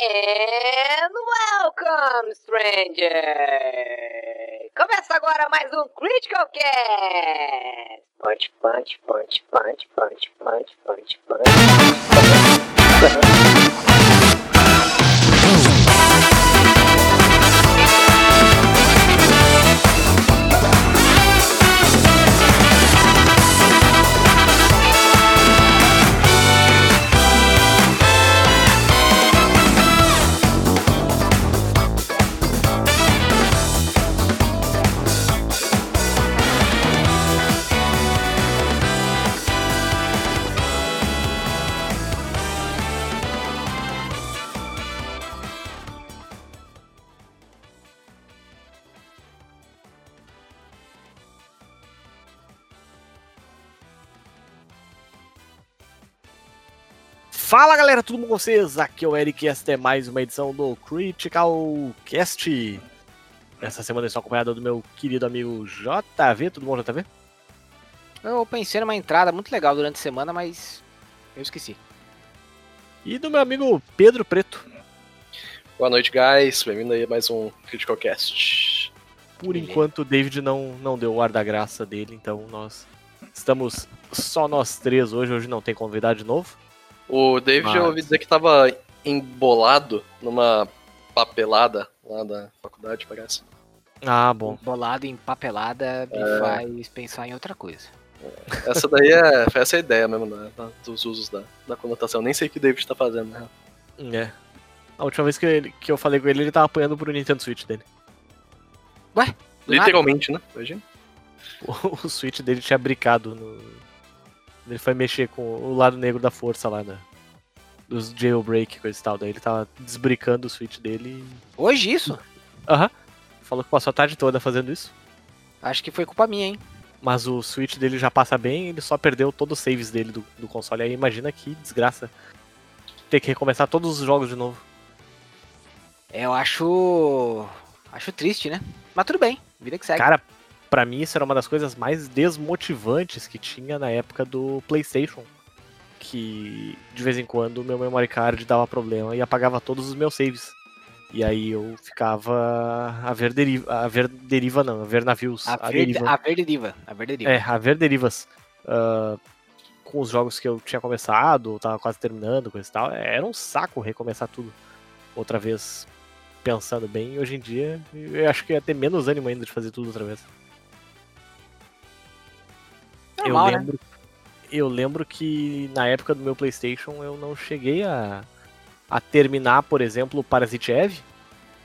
And welcome, stranger! Começa agora mais um Critical Cast! Punch, punch, punch, punch, punch, punch, punch, punch. Fala galera, tudo bom com vocês? Aqui é o Eric e esta é mais uma edição do Critical Cast. Essa semana eu estou acompanhado do meu querido amigo JV. Tudo bom, JV? Eu pensei numa entrada muito legal durante a semana, mas eu esqueci. E do meu amigo Pedro Preto. Boa noite, guys. Bem-vindo aí a mais um Critical Cast. Por enquanto o David não, não deu o ar da graça dele, então nós estamos só nós três hoje. Hoje não tem convidado de novo. O David, eu ouvi dizer que tava embolado numa papelada lá da faculdade, parece. Ah, bom. Bolado em papelada me É. faz pensar em outra coisa. Essa daí é, foi essa a ideia mesmo né, dos usos da, da conotação. Nem sei o que o David tá fazendo, né? É. A última vez que, ele- que eu falei com ele, ele tava apanhando pro Nintendo Switch dele. Nada? Literalmente, né? Imagina. O, o Switch dele tinha bricado no. Ele foi mexer com o lado negro da força lá, né? Dos jailbreak, coisa e tal. Daí ele tava desbricando o Switch dele. Hoje isso? Aham. Falou que passou a tarde toda fazendo isso. Acho que foi culpa minha, hein? Mas o Switch dele já passa bem, ele só perdeu todos os saves dele do, do console. Aí imagina que desgraça. Ter que recomeçar todos os jogos de novo. É, Eu acho. Acho triste, né? Mas tudo bem, vida que segue. Cara, pra mim isso era uma das coisas mais desmotivantes que tinha na época do PlayStation. Que de vez em quando o meu memory card dava problema e apagava todos os meus saves. E aí eu ficava a ver deriva, a ver deriva não, a ver navios, a, a, verde, deriva. a verderiva. A verderiva. É, a ver derivas ah, com os jogos que eu tinha começado, ou tava quase terminando, coisa e tal. É, Era um saco recomeçar tudo outra vez, pensando bem. Hoje em dia, eu acho que ia ter menos ânimo ainda de fazer tudo outra vez. Normal, eu né? lembro, eu lembro que na época do meu PlayStation eu não cheguei a, a terminar, por exemplo, o Parasite Eve,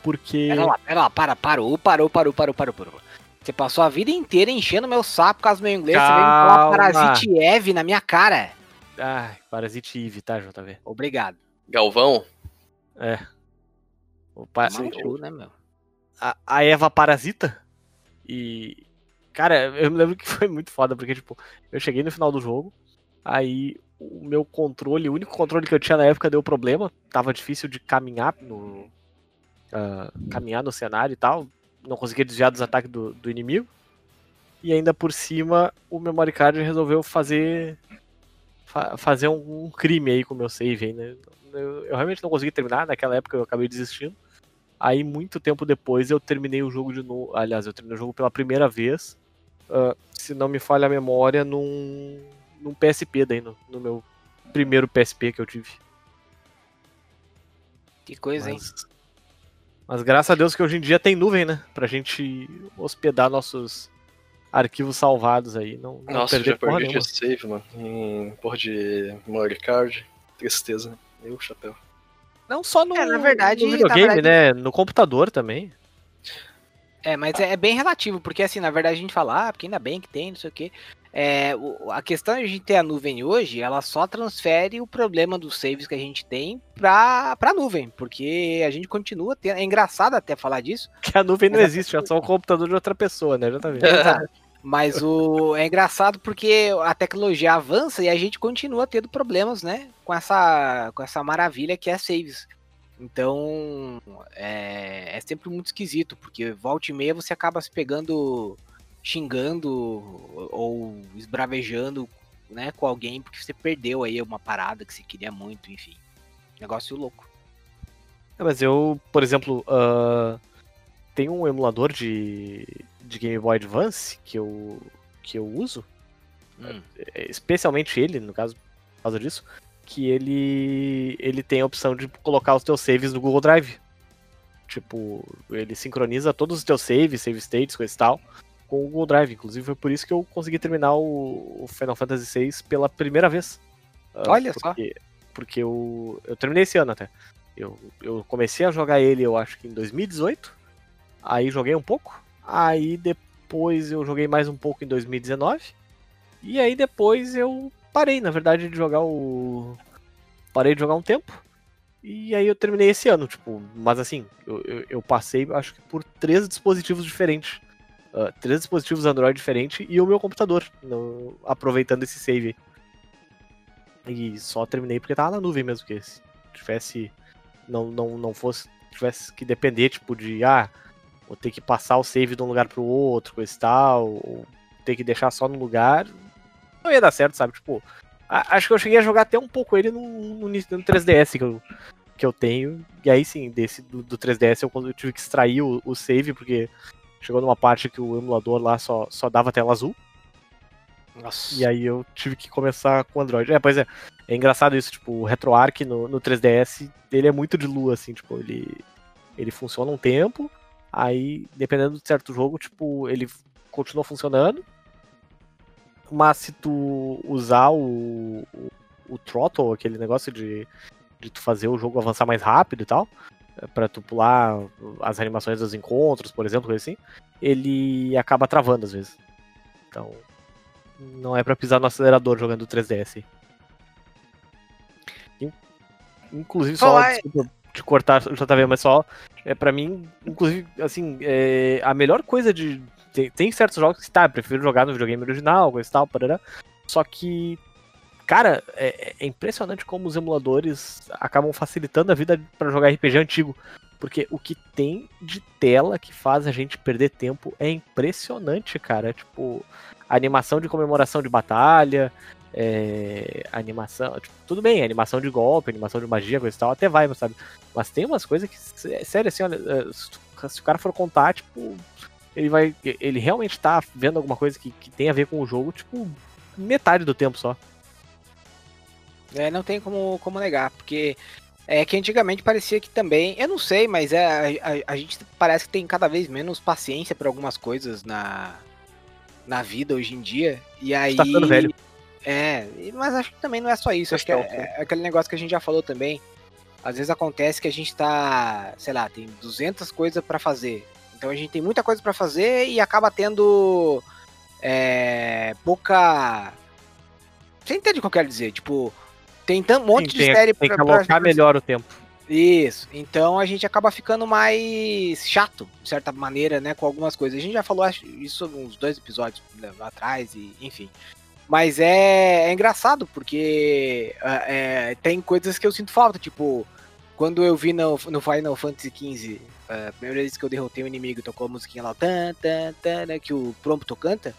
porque Pera lá, pera lá, para, parou, parou, parou, parou, parou, parou. Você passou a vida inteira enchendo meu saco por causa do meu inglês, você veio me falar Calma. Parasite Eve na minha cara. Ai, Parasite Eve, tá, JV? Obrigado. Galvão, É. O pa- cu, né, meu? a, a Eva Parasita. E. Cara, eu me lembro que foi muito foda, porque, tipo, eu cheguei no final do jogo, aí o meu controle, o único controle que eu tinha na época deu problema, tava difícil de caminhar no. ah, caminhar no cenário e tal, não conseguia desviar dos ataques do, do inimigo. E ainda por cima, o memory card resolveu fazer. fa- fazer um, um crime aí com o meu save aí, né? Eu, eu realmente não consegui terminar, naquela época eu acabei desistindo. Aí, muito tempo depois, eu terminei o jogo de novo. Aliás, eu terminei o jogo pela primeira vez. Ah, se não me falha a memória, num, num PSP daí, no, no meu primeiro PSP que eu tive. Que coisa, hein? Mas, mas graças a Deus que hoje em dia tem nuvem, né? Pra gente hospedar nossos arquivos salvados aí. Não, não nossa, perder já porra perdi nenhuma. de save, mano. Em porra de memory card. Tristeza, né? Eu, chapéu. Não só no, É, na verdade- no na videogame, verdade- né? No computador também. É, mas é, é bem relativo, porque assim, na verdade a gente fala, ah, porque ainda bem que tem, não sei o quê. É, o- a questão de a gente ter a nuvem hoje, ela só transfere o problema dos saves que a gente tem pra, pra nuvem, porque a gente continua tendo. É engraçado até falar disso, Que a nuvem não existe, é só o computador de outra pessoa, né? Já tá vendo? Mas o é engraçado porque a tecnologia avança e a gente continua tendo problemas, né, com essa com essa maravilha que é saves. Então, é, é sempre muito esquisito, porque volta e meia você acaba se pegando xingando ou esbravejando, né, com alguém porque você perdeu aí uma parada que você queria muito, enfim. Negócio louco. É, mas eu, por exemplo, uh, tem um emulador de, de Game Boy Advance que eu, que eu uso, hum. É, especialmente ele, no caso, por causa disso, que ele, ele tem a opção de colocar os teus saves no Google Drive. Tipo, ele sincroniza todos os teus saves, save states, coisa e tal, com o Google Drive. Inclusive foi por isso que eu consegui terminar o, Final Fantasy VI pela primeira vez. Ah, Olha porque, só. Porque eu, eu terminei esse ano até. Eu, eu comecei a jogar ele, eu acho que em 2018. Aí joguei um pouco. Aí depois eu joguei mais um pouco em 2019. E aí depois eu parei, na verdade, de jogar o. Parei de jogar um tempo. E aí eu terminei esse ano, tipo, mas assim, eu, eu, eu passei, acho que por três dispositivos diferentes. Uh, três dispositivos Android diferentes e o meu computador, no, aproveitando esse save. E só terminei porque tava na nuvem mesmo, que se tivesse. Não, não, não fosse. Tivesse que depender, tipo, de. Ah, vou ter que passar o save de um lugar pro outro, coisa e tal. Ou ter que deixar só no lugar não ia dar certo, sabe? Tipo, a, acho que eu cheguei a jogar até um pouco ele no, no, no 3DS que eu, que eu tenho. E aí sim, desse do, do 3DS eu, eu, tive que extrair o, o, save, porque chegou numa parte que o emulador lá só, só dava tela azul. Nossa. E aí eu tive que começar com o Android. É, pois é. É engraçado isso, tipo, o RetroArch no, no 3DS, ele é muito de lua, assim, tipo, ele, ele funciona um tempo, aí, dependendo de certo jogo, tipo, ele continua funcionando, mas se tu usar o, o, o throttle, aquele negócio de, de tu fazer o jogo avançar mais rápido e tal, é, para tu pular as animações dos encontros, por exemplo, coisa assim, ele acaba travando às vezes. Então, não é para pisar no acelerador jogando 3DS. Inclusive, só, Olá. desculpa te cortar, JV, mas só, é para mim, inclusive, assim, é, a melhor coisa de, tem, tem certos jogos que, tá, prefiro jogar no videogame original, coisa e tal, parará. Só que, cara, é, é, impressionante como os emuladores acabam facilitando a vida para jogar RPG antigo. Porque o que tem de tela que faz a gente perder tempo é impressionante, cara. Tipo, animação de comemoração de batalha, é, animação. Tipo, tudo bem, animação de golpe, animação de magia, coisa e tal, até vai, sabe? Mas tem umas coisas que, sério, assim, olha, é, se o cara for contar, tipo, ele vai. Ele realmente tá vendo alguma coisa que, que tem a ver com o jogo, tipo, metade do tempo só. É, não tem como, como negar, porque é que antigamente parecia que também, eu não sei, mas é, a, a, gente parece que tem cada vez menos paciência para algumas coisas na, na vida hoje em dia. E aí. Tá ficando velho. É, mas acho que também não é só isso. Acho que é, é, aquele negócio que a gente já falou também. Às vezes acontece que a gente tá, sei lá, tem 200 coisas para fazer. Então a gente tem muita coisa para fazer e acaba tendo é, pouca. Você entende o que eu quero dizer? Tipo, tem um monte Sim, de tem, série tem pra, que alocar pra... melhor o tempo. Isso. Então a gente acaba ficando mais chato, de certa maneira, né? Com algumas coisas. A gente já falou isso uns dois episódios né, atrás, e enfim. Mas é, é engraçado, porque é, é tem coisas que eu sinto falta, tipo, quando eu vi no, no Final Fantasy XV a primeira vez que eu derrotei um inimigo tocou a musiquinha lá, tan, tan, tan, né, que o Prompto canta.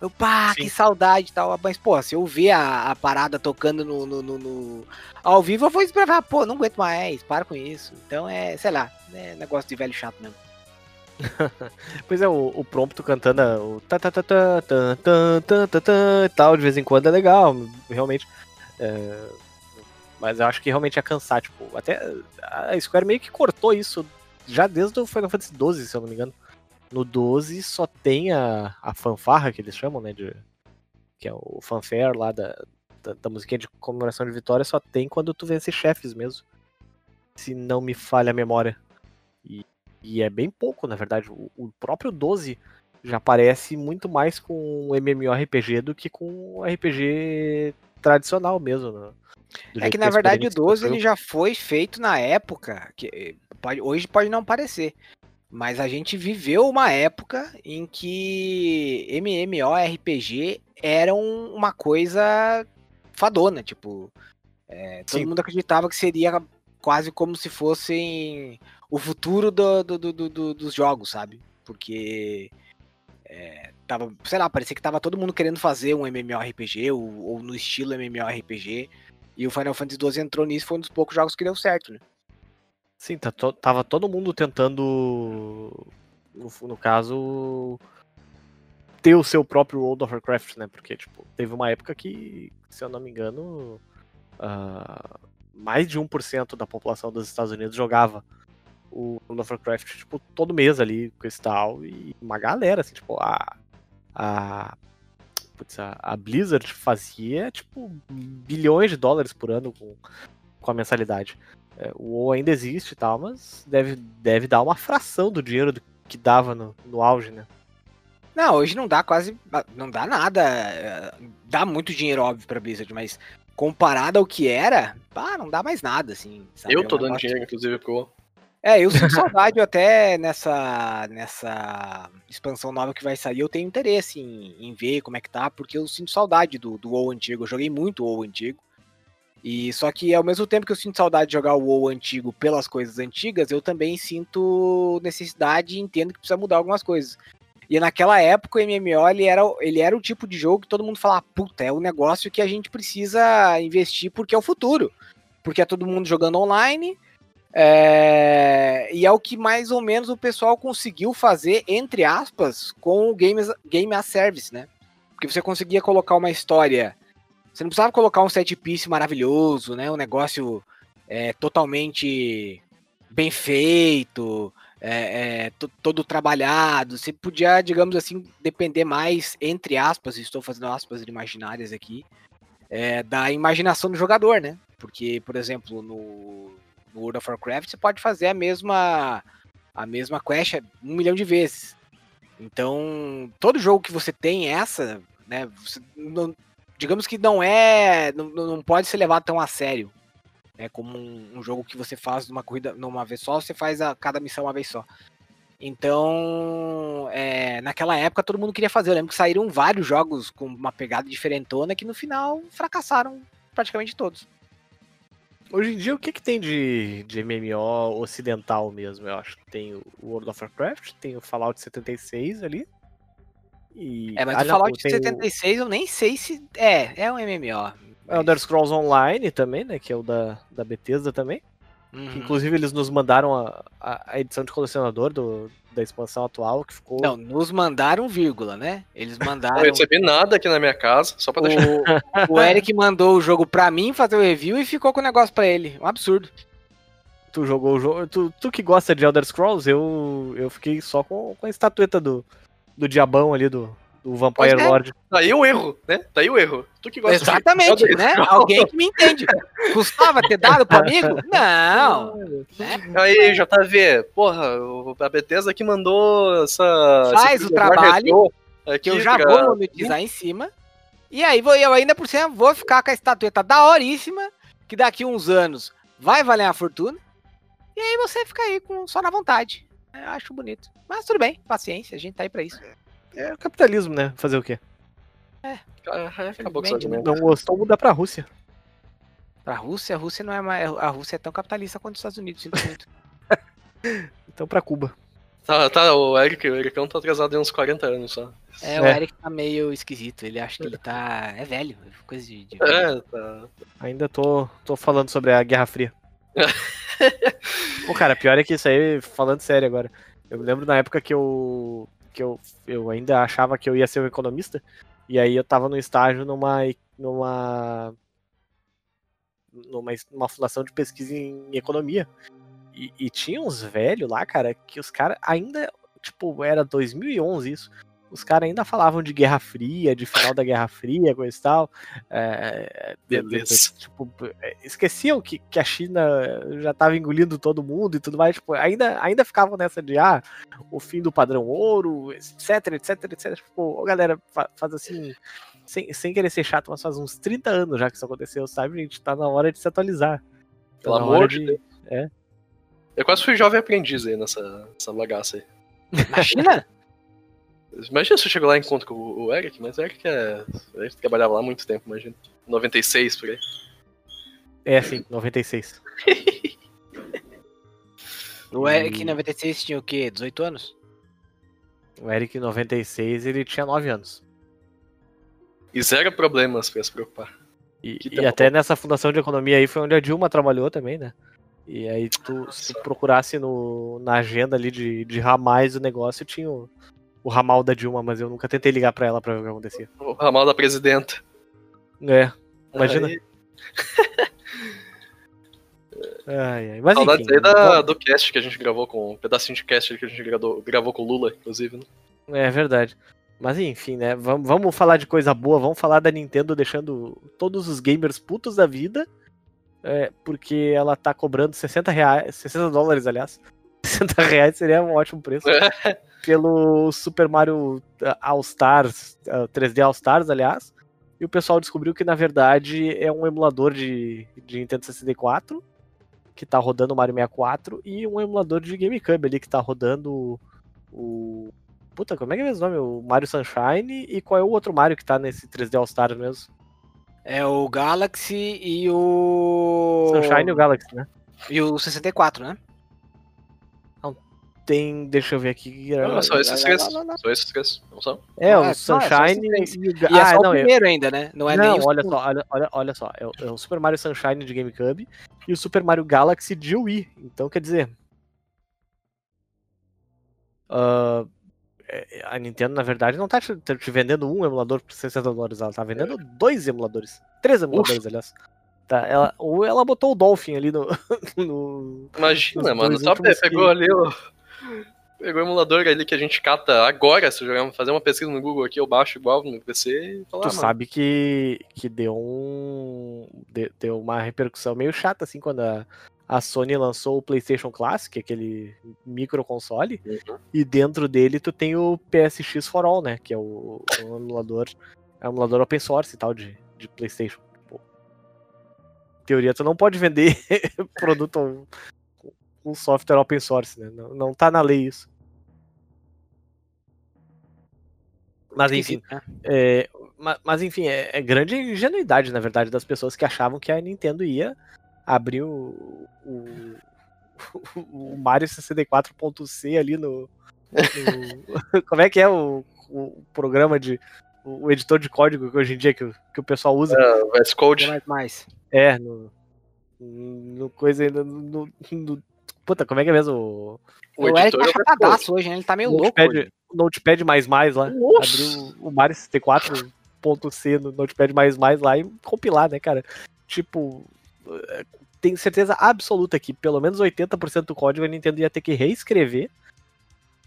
Eu, pá, Sim. que saudade e tal. Mas, pô, se eu ver a, a parada tocando no, no, no, no, ao vivo, eu vou esperar, pô, não aguento mais, para com isso. Então é, sei lá, é negócio de velho chato mesmo. pois é, o, o Prompto cantando o ta ta ta ta ta ta ta ta ta e tal, de vez em quando é legal, realmente. É, mas eu acho que realmente ia cansar, tipo, até a Square meio que cortou isso já desde o Final Fantasy XII, se eu não me engano. No 12 só tem a, a fanfarra que eles chamam, né? De, que é o fanfare lá da, da, da musiquinha de comemoração de vitória, só tem quando tu vence chefes mesmo. Se não me falha a memória. E, e é bem pouco, na verdade. O, o próprio 12 já parece muito mais com MMORPG do que com RPG tradicional mesmo. Né? É que na verdade o 12 ele já foi feito na época que Pode, hoje pode não parecer. Mas a gente viveu uma época em que MMORPG era uma coisa fadona, tipo. É, todo Sim. mundo acreditava que seria quase como se fossem o futuro do, do, do dos jogos, sabe? Porque é, tava, sei lá, parecia que tava todo mundo querendo fazer um MMORPG ou, ou no estilo MMORPG. E o Final Fantasy XII entrou nisso, foi um dos poucos jogos que deu certo, né? Sim, tá tava todo mundo tentando, no, no caso, ter o seu próprio World of Warcraft, né? Porque, tipo, teve uma época que, se eu não me engano, ah, mais de 1% da população dos Estados Unidos jogava o World of Warcraft, tipo, todo mês ali com esse tal, e uma galera, assim, tipo, a. A, putz, a, a Blizzard fazia, tipo, bilhões de dólares por ano com, com a mensalidade. É, o WoW ainda existe e tal, mas deve, deve dar uma fração do dinheiro do- que dava no, no auge, né? Não, hoje não dá quase. Não dá nada. é, Dá muito dinheiro, óbvio, pra Blizzard, mas comparado ao que era, pá, não dá mais nada, assim. sabe? É Eu um tô dando negócio- dinheiro, inclusive, pro. É, eu sinto saudade até nessa, nessa expansão nova que vai sair. Eu tenho interesse em, em ver como é que tá, porque eu sinto saudade do, do WoW antigo. Eu joguei muito o WoW antigo. E só que ao mesmo tempo que eu sinto saudade de jogar o WoW antigo pelas coisas antigas, eu também sinto necessidade e entendo que precisa mudar algumas coisas. E naquela época o MMO ele era, ele era o tipo de jogo que todo mundo falava, puta, é o negócio que a gente precisa investir porque é o futuro. Porque é todo mundo jogando online, é, e é o que mais ou menos o pessoal conseguiu fazer, entre aspas, com o Game, Game as Service, né? Porque você conseguia colocar uma história. Você não precisava colocar um set piece maravilhoso, né? Um negócio é, totalmente bem feito, é, é, to- todo trabalhado. Você podia, digamos assim, depender mais, entre aspas, estou fazendo aspas imaginárias aqui, é, da imaginação do jogador, né? Porque, por exemplo, no, no World of Warcraft você pode fazer a mesma a mesma quest um milhão de vezes. Então, todo jogo que você tem essa, né, não- digamos que não é, não, não pode ser levado tão a sério, né, como um, um jogo que você faz numa corrida numa vez só, você faz a cada missão uma vez só. Então, é, naquela época todo mundo queria fazer. Eu lembro que saíram vários jogos com uma pegada diferentona que no final fracassaram praticamente todos. Hoje em dia, o que, que tem de, de MMO ocidental mesmo? Eu acho que tem o World of Warcraft, tem o Fallout 76 ali. E... É, mas ah, o Fallout tem 76 eu nem sei se. É, é um MMO. O Elder Scrolls Online também, né? Que é o da, da Bethesda também. Que, Uhum. inclusive eles nos mandaram a, a, a edição de colecionador do, da expansão atual, que ficou. Não, nos mandaram vírgula, né? Eles Não mandaram. recebi nada aqui na minha casa, só pra deixar. O, o Eric mandou o jogo pra mim fazer o review e ficou com o negócio pra ele. Um absurdo. Tu jogou o jogo. Tu, tu que gosta de Elder Scrolls, eu, eu fiquei só com, com a estatueta do, do diabão ali, do, do Vampire Pois é. Lord. Daí o erro, né? Daí o erro. Tu que gosta de- Exatamente, Elder né? Alguém que me entende. Custava ter dado pro amigo? Não. Né? Aí, JV, porra, o- a Bethesda aqui mandou essa. Faz o trabalho aqui Que eu já pra- vou monetizar em cima. E aí vou, eu ainda por cima vou ficar com a estatueta daoríssima, que daqui uns anos vai valer uma fortuna. E aí você fica aí com, só na vontade. Eu acho bonito. Mas tudo bem, paciência, a gente tá aí pra isso. É o capitalismo, né? Fazer o quê? Ah, acabou com Infelizmente, argumento. Não gostou, mudar pra Rússia. Pra Rússia, a Rússia não é mais, a Rússia é tão capitalista quanto os Estados Unidos, sinto muito. Então pra Cuba. Tá, tá, o Eric, o Ericão tá atrasado em uns 40 anos só. É, o É. Eric tá meio esquisito, ele acha que ele tá. É velho, coisa de. de É, tá. Ainda tô, tô falando sobre a Guerra Fria. Pô, cara, pior é que isso aí, falando sério agora. Eu me lembro na época que eu. Que eu, eu ainda achava que eu ia ser um economista. E aí eu tava no estágio numa. numa. numa, numa fundação de pesquisa em economia. E, e tinha uns velhos lá, cara, que os caras ainda. Tipo, era 2011 isso. Os caras ainda falavam de Guerra Fria, de final da Guerra Fria, coisa e tal. É, de- de- de- Beleza. tipo, é, esqueciam que, que a China já estava engolindo todo mundo e tudo mais. Tipo, ainda, ainda ficavam nessa de ah, o fim do padrão ouro, etc, etc, etc. Tipo, ô, galera, fa- faz assim, sem, sem querer ser chato, mas faz uns 30 anos já que isso aconteceu, sabe? A gente tá na hora de se atualizar. Tá Pelo na amor hora de Deus. É. Eu quase fui jovem aprendiz aí nessa, nessa bagaça aí. Na China? Imagina se eu chego lá e encontro com o o Eric, mas o Eric é. O Eric trabalhava lá há muito tempo, imagina. 96 por aí. É, sim, 96. O Eric em 96 tinha o quê? 18 anos? O Eric, em 96, ele tinha 9 anos. E zero problemas pra se preocupar. E, e até nessa fundação de economia aí foi onde a Dilma trabalhou também, né? E aí, tu, se tu procurasse no, na agenda ali de, de ramais do negócio, tinha o, o ramal da Dilma, mas eu nunca tentei ligar pra ela pra ver o que acontecia. O ramal da presidenta. É, imagina. Aí, Ai, ai. Mas saudades enfim, aí da, do cast que a gente gravou com. Um pedacinho de cast que a gente gravou, gravou com o Lula, inclusive, né? É verdade. Mas enfim, né? Vamos, vamos falar de coisa boa, vamos falar da Nintendo deixando todos os gamers putos da vida. é, porque ela tá cobrando 60 reais, 60 dólares, aliás. 60 reais seria um ótimo preço. Pelo Super Mario uh, All Stars, uh, 3D All Stars, aliás. E o pessoal descobriu que, na verdade, é um emulador de, de Nintendo 64, que tá rodando o Mario 64, e um emulador de GameCube ali, que tá rodando o. Puta, como é que é o nome? O Mario Sunshine, e qual é o outro Mario que tá nesse 3D All Stars mesmo? É o Galaxy e o. Sunshine e o Galaxy, né? E o 64, né? Tem, deixa eu ver aqui. Não, só esses três. Só esses três. Não são? É, Ah, o é, só Sunshine esses e o E é Ah, só não, o é- primeiro ainda, né? Não é não, nem o olha segundo. só, olha, olha, olha só. É o, é o Super Mario Sunshine de GameCube e o Super Mario Galaxy de Wii. Então, quer dizer. ah, é, a Nintendo, na verdade, não tá te, te vendendo um emulador por 60 dólares, ela tá vendendo dois emuladores. Três emuladores, aliás. Tá, ela, ou ela botou o Dolphin ali no. no- Imagina, mano. Só pegou ali o. Pegou o emulador ali que a gente cata agora, se eu fazer uma pesquisa no Google aqui, eu baixo igual no PC e falar, tu ah, mano, sabe que, que deu um. de- deu uma repercussão meio chata, assim, quando a, a Sony lançou o PlayStation Classic, aquele micro console, Uhum. e dentro dele tu tem o PSX for All, né? Que é o, o emulador. É um emulador open source e tal de, de PlayStation. Pô. Em teoria, tu não pode vender produto com software open source, né? Não, não tá na lei isso. Mas enfim. Né? É, ma- mas, enfim, é, é grande ingenuidade, na verdade, das pessoas que achavam que a Nintendo ia abrir o, o, o Mario 64.c ali no, no- Como é que é o, o programa de. O editor de código que hoje em dia que, o- que o pessoal usa? ah, VS Code. Mais, mais. É, no. No coisa. No, no, no- puta, como é que é mesmo? O O, Eric tá é chapadaço hoje, né? Ele tá meio O louco. Notepad, hoje. Notepad mais mais lá. Nossa! O, o Mario 64.c no Notepad mais mais lá e compilar, né, cara? Tipo, eh, tenho certeza absoluta que pelo menos 80% do código a Nintendo ia ter que reescrever,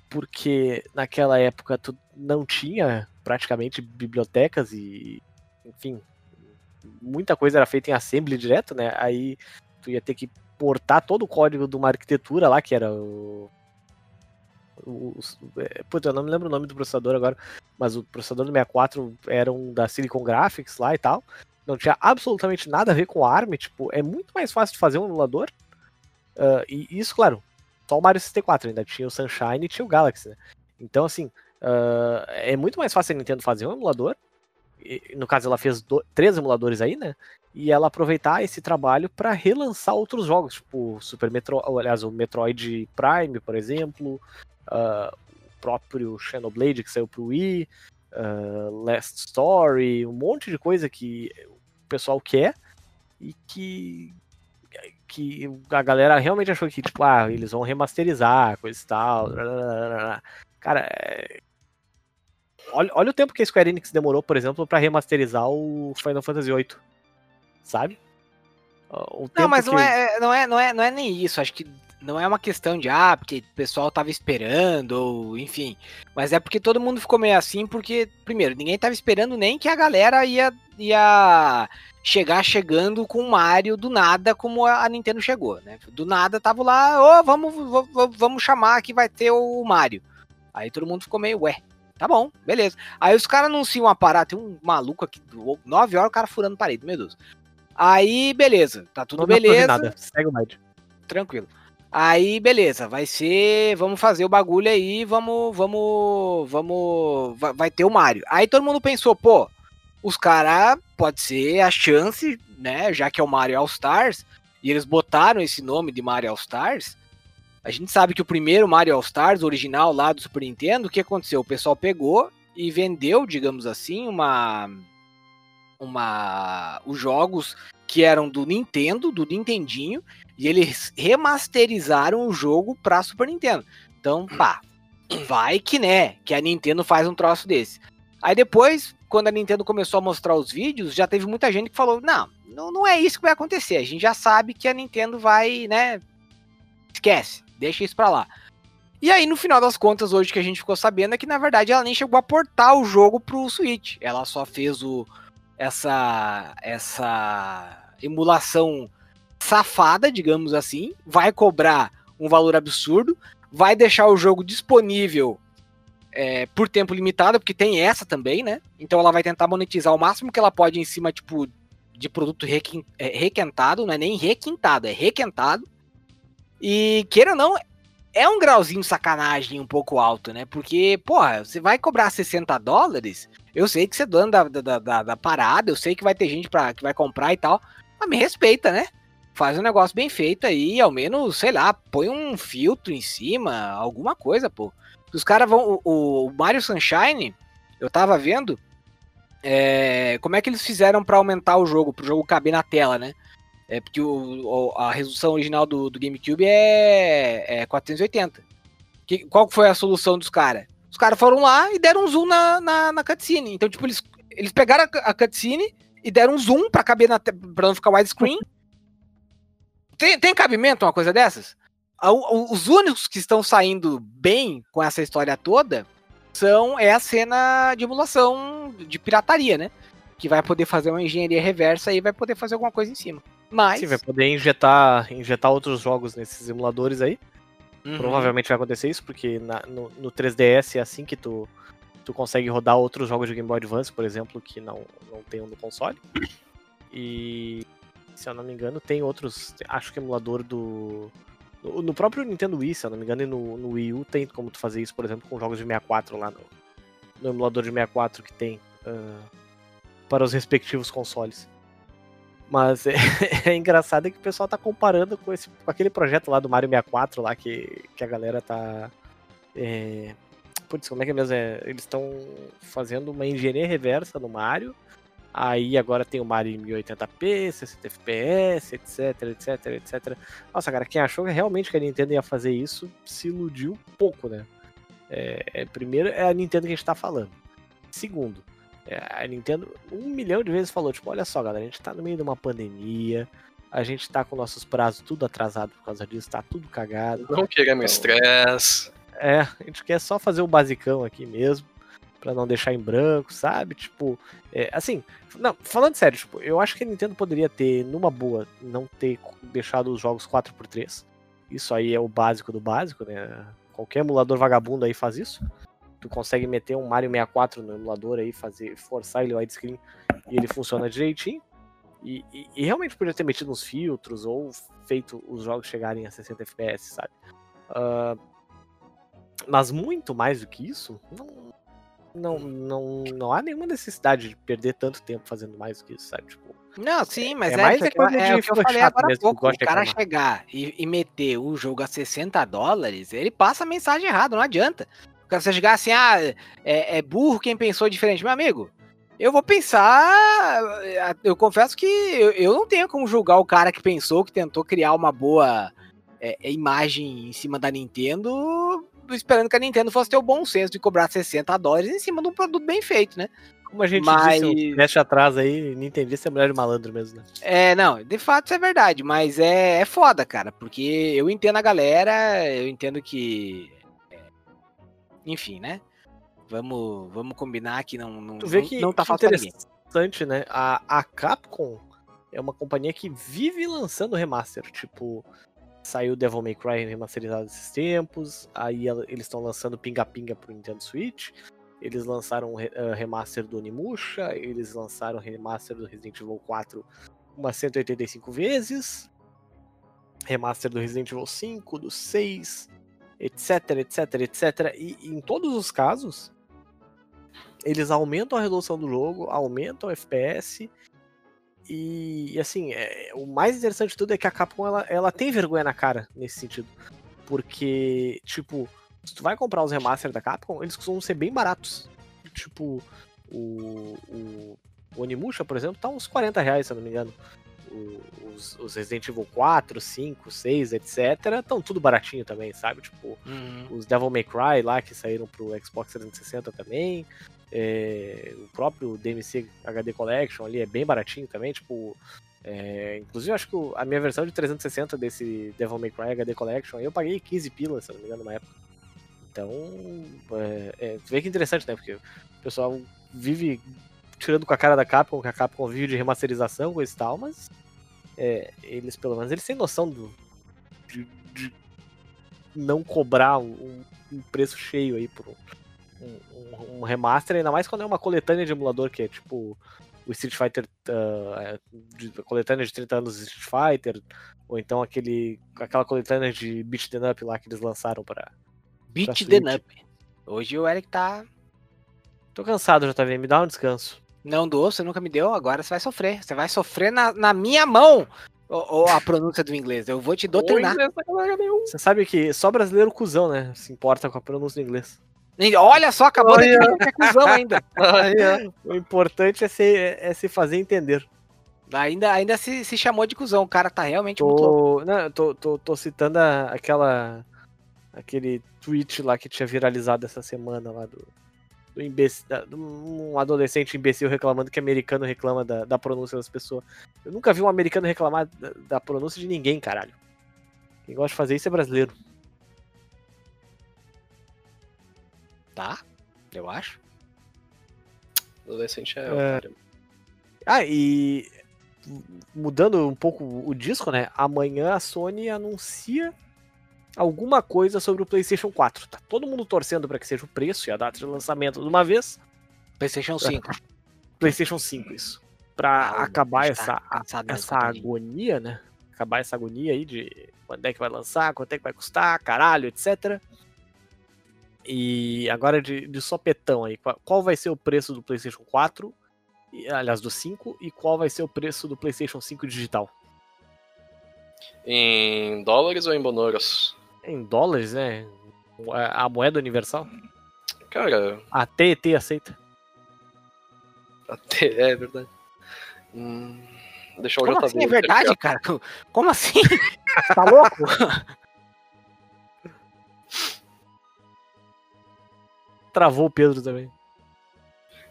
porque naquela época tu não tinha praticamente bibliotecas e, enfim, muita coisa era feita em assembly direto, né? Aí tu ia ter que portar todo o código de uma arquitetura lá, que era o. o, é, puta, eu não me lembro o nome do processador agora, mas o processador do 64 era um da Silicon Graphics lá e tal. Não tinha absolutamente nada a ver com ARM, tipo, é muito mais fácil de fazer um emulador. ah, e isso, claro, só o Mario 64 ainda tinha o Sunshine e tinha o Galaxy, né? Então, assim, ah, é muito mais fácil a Nintendo fazer um emulador. No caso, ela fez do- três emuladores aí, né? E ela aproveitar esse trabalho para relançar outros jogos, tipo Super Metro, aliás, o Metroid Prime, por exemplo, ah, o próprio Xenoblade que saiu pro Wii, ah, Last Story, um monte de coisa que o pessoal quer e que que a galera realmente achou que tipo, ah, eles vão remasterizar, coisa e tal. Cara, é... olha, olha o tempo que a Square Enix demorou, por exemplo, para remasterizar o Final Fantasy VIII, sabe? O Não, mas não, que- é, não, é, não, é, não é nem isso. Acho que não é uma questão de, ah, porque o pessoal tava esperando, ou enfim. Mas é porque todo mundo ficou meio assim, porque, primeiro, ninguém tava esperando nem que a galera ia, ia chegar chegando com o Mario do nada, como a Nintendo chegou, né? Do nada tava lá, ô, vamos, vamos, vamos chamar que vai ter o Mario. Aí todo mundo ficou meio, ué, tá bom, beleza. Aí os caras anunciam uma parada, tem um maluco aqui, 9 horas o cara furando parede, meu Deus. Aí, beleza, tá tudo não beleza nada. Segue o baile. tranquilo. Aí, beleza, vai ser, vamos fazer o bagulho aí, vamos, vamos, vamos, vai, vai ter o Mario. Aí todo mundo pensou, pô, os caras, pode ser a chance, né, já que é o Mario All Stars, e eles botaram esse nome de Mario All Stars, a gente sabe que o primeiro Mario All Stars, original lá do Super Nintendo, o que aconteceu? O pessoal pegou e vendeu, digamos assim, uma uma os jogos que eram do Nintendo, do Nintendinho, e eles remasterizaram o jogo pra Super Nintendo. Então, pá, vai que né, que a Nintendo faz um troço desse. Aí depois, quando a Nintendo começou a mostrar os vídeos, já teve muita gente que falou: não, não, não é isso que vai acontecer. A gente já sabe que a Nintendo vai, né? Esquece, deixa isso pra lá. E aí, no final das contas, hoje que a gente ficou sabendo é que, na verdade, ela nem chegou a portar o jogo pro Switch. Ela só fez o, essa, essa emulação safada, digamos assim, vai cobrar um valor absurdo, vai deixar o jogo disponível é, por tempo limitado, porque tem essa também, né? Então ela vai tentar monetizar o máximo que ela pode em cima, tipo, de produto é, requentado, não é nem requintado, é requentado. E queira ou não, é um grauzinho sacanagem um pouco alto, né? Porque, porra, você vai cobrar 60 dólares, eu sei que você é dono da, da, da, da, parada, eu sei que vai ter gente pra, que vai comprar e tal, mas me respeita, né? Faz um negócio bem feito aí, ao menos, sei lá, põe um filtro em cima, alguma coisa, pô. Os caras vão. O, o, Mario Sunshine, eu tava vendo é, como é que eles fizeram para aumentar o jogo, pro jogo caber na tela, né? É porque o, a resolução original do, do GameCube é, é 480. Que, qual foi a solução dos caras? Os caras foram lá e deram um zoom na, na, na cutscene. Então, tipo, eles, eles pegaram a, a cutscene e deram um zoom pra caber na pra não ficar widescreen. tem, tem cabimento uma coisa dessas? Os únicos que estão saindo bem com essa história toda são é a cena de emulação de pirataria, né? Que vai poder fazer uma engenharia reversa e vai poder fazer alguma coisa em cima. Mas. Sim, vai poder injetar, injetar outros jogos nesses emuladores aí. Uhum. Provavelmente vai acontecer isso, porque na, no, no, 3DS é assim que tu, tu consegue rodar outros jogos de Game Boy Advance, por exemplo, que não, não tem um no console. E se eu não me engano, tem outros. Acho que emulador do. No, no próprio Nintendo Wii, se eu não me engano, e no, no, Wii U tem como tu fazer isso, por exemplo, com jogos de 64 lá no, no emulador de 64 que tem uh, para os respectivos consoles. Mas é, é, engraçado que o pessoal tá comparando com, esse, com aquele projeto lá do Mario 64 lá que, que a galera tá. É... Putz, como é que é mesmo? É, eles estão fazendo uma engenharia reversa no Mario. Aí agora tem o Mario em 1080p, 60 FPS, etc, etc, etc. Nossa, cara, quem achou realmente que a Nintendo ia fazer isso se iludiu pouco, né? É, é, primeiro, é a Nintendo que a gente tá falando. Segundo, a Nintendo um milhão de vezes falou, tipo, olha só, galera, a gente tá no meio de uma pandemia, a gente tá com nossos prazos tudo atrasado por causa disso, tá tudo cagado. Não queremos então, estresse. É, a gente quer só fazer o basicão aqui mesmo, para não deixar em branco, sabe? Tipo, é, assim, não, falando sério, tipo, eu acho que a Nintendo poderia ter, numa boa, não ter deixado os jogos 4x3. Isso aí é o básico do básico, né? Qualquer emulador vagabundo aí faz isso tu consegue meter um Mario 64 no emulador aí, fazer, forçar ele widescreen e ele funciona direitinho. E, e, e, realmente podia ter metido uns filtros ou feito os jogos chegarem a 60 FPS, sabe? Uh, mas muito mais do que isso, não, não, não, não há nenhuma necessidade de perder tanto tempo fazendo mais do que isso, sabe? Tipo, não, sim, mas é, é mais é, coisa é, o que eu falei agora há pouco. O cara chegar e, e, meter o jogo a 60 dólares, ele passa a mensagem errada, não adianta. Você chegar assim, ah, é, é burro quem pensou diferente. Meu amigo, eu vou pensar. Eu confesso que eu, eu, não tenho como julgar o cara que pensou, que tentou criar uma boa é imagem em cima da Nintendo, esperando que a Nintendo fosse ter o bom senso de cobrar 60 dólares em cima de um produto bem feito, né? Como a gente mas... disse, mexe atrás aí, Nintendo é mulher de malandro mesmo, né? É, não, de fato isso é verdade, mas é, é foda, cara, porque eu entendo a galera, eu entendo que enfim, né? Vamos, vamos combinar que não, não, tu vê que, não tá que interessante, né? A, a Capcom é uma companhia que vive lançando remaster. Tipo, saiu Devil May Cry remasterizado esses tempos. Aí eles estão lançando Pinga Pinga pro Nintendo Switch. Eles lançaram o uh, remaster do Onimusha. Eles lançaram o remaster do Resident Evil 4 umas 185 vezes. Remaster do Resident Evil 5, do 6 etc, etc, etc. E, em todos os casos, eles aumentam a resolução do jogo, aumentam o FPS. E, e assim, é, o mais interessante de tudo é que a Capcom ela, ela tem vergonha na cara nesse sentido. Porque, tipo, se tu vai comprar os remasters da Capcom, eles costumam ser bem baratos. Tipo, o, o, O Onimusha, por exemplo, tá uns 40 reais, se eu não me engano. O- os, os Resident Evil 4, 5, 6, etc. Estão tudo baratinho também, sabe? Tipo, Uhum. os Devil May Cry lá que saíram pro Xbox 360 também. É, o próprio DMC HD Collection ali é bem baratinho também, tipo. é, inclusive, acho que a minha versão de 360 desse Devil May Cry HD Collection, eu paguei 15 pilas, se não me engano, na época. Então, é, é, vê que interessante, né? Porque o pessoal vive tirando com a cara da Capcom, que a Capcom vive de remasterização, coisa e tal, mas é, eles, pelo menos, eles têm noção do, de, de não cobrar um, um preço cheio aí por um, um- um remaster, ainda mais quando é uma coletânea de emulador, que é tipo o Street Fighter, ah, de- a coletânea de 30 anos do Street Fighter, ou então aquele, aquela coletânea de Beat the Up lá que eles lançaram pra. Beat Pra the. Up. Hoje o Eric tá. Tô cansado, JV, me dá um descanso. Não doou, você nunca me deu, agora você vai sofrer. Você vai sofrer na, na minha mão. Ou, a pronúncia do inglês. Eu vou te doutrinar. Você sabe que só brasileiro cuzão, né? Se importa com a pronúncia do inglês. Olha só, acabou de Olha. dizer que é cuzão ainda. Ai, ai. O importante é se, é se fazer entender. Ainda, ainda se, se chamou de cuzão. O cara tá realmente muito louco. Tô, não, eu tô, tô, tô citando a- aquela. aquele tweet lá que tinha viralizado essa semana lá do. Do imbecil, da- de um adolescente imbecil reclamando que americano reclama da, da pronúncia das pessoas. Eu nunca vi um americano reclamar da, da pronúncia de ninguém, caralho. Quem gosta de fazer isso é brasileiro. Tá? Eu acho. Adolescente é. É. Ah, e mudando um pouco o disco, né? Amanhã a Sony anuncia alguma coisa sobre o PlayStation 4. Tá todo mundo torcendo para que seja o preço e a data de lançamento de uma vez. PlayStation 5. PlayStation 5, isso. Pra Ah, acabar tá essa, essa agonia, né? Acabar essa agonia aí de quando é que vai lançar, quanto é que vai custar, caralho, etc. E agora de, de sopetão aí, qual, qual vai ser o preço do PlayStation 4, e, aliás, do 5, e qual vai ser o preço do PlayStation 5 digital? Em dólares ou em bonoros? Em dólares, né? A a moeda universal? Cara, A TET aceita. até é verdade. Hum, deixa eu Como JV assim? É ver, verdade, cara? Como assim? tá louco? Travou o Pedro também.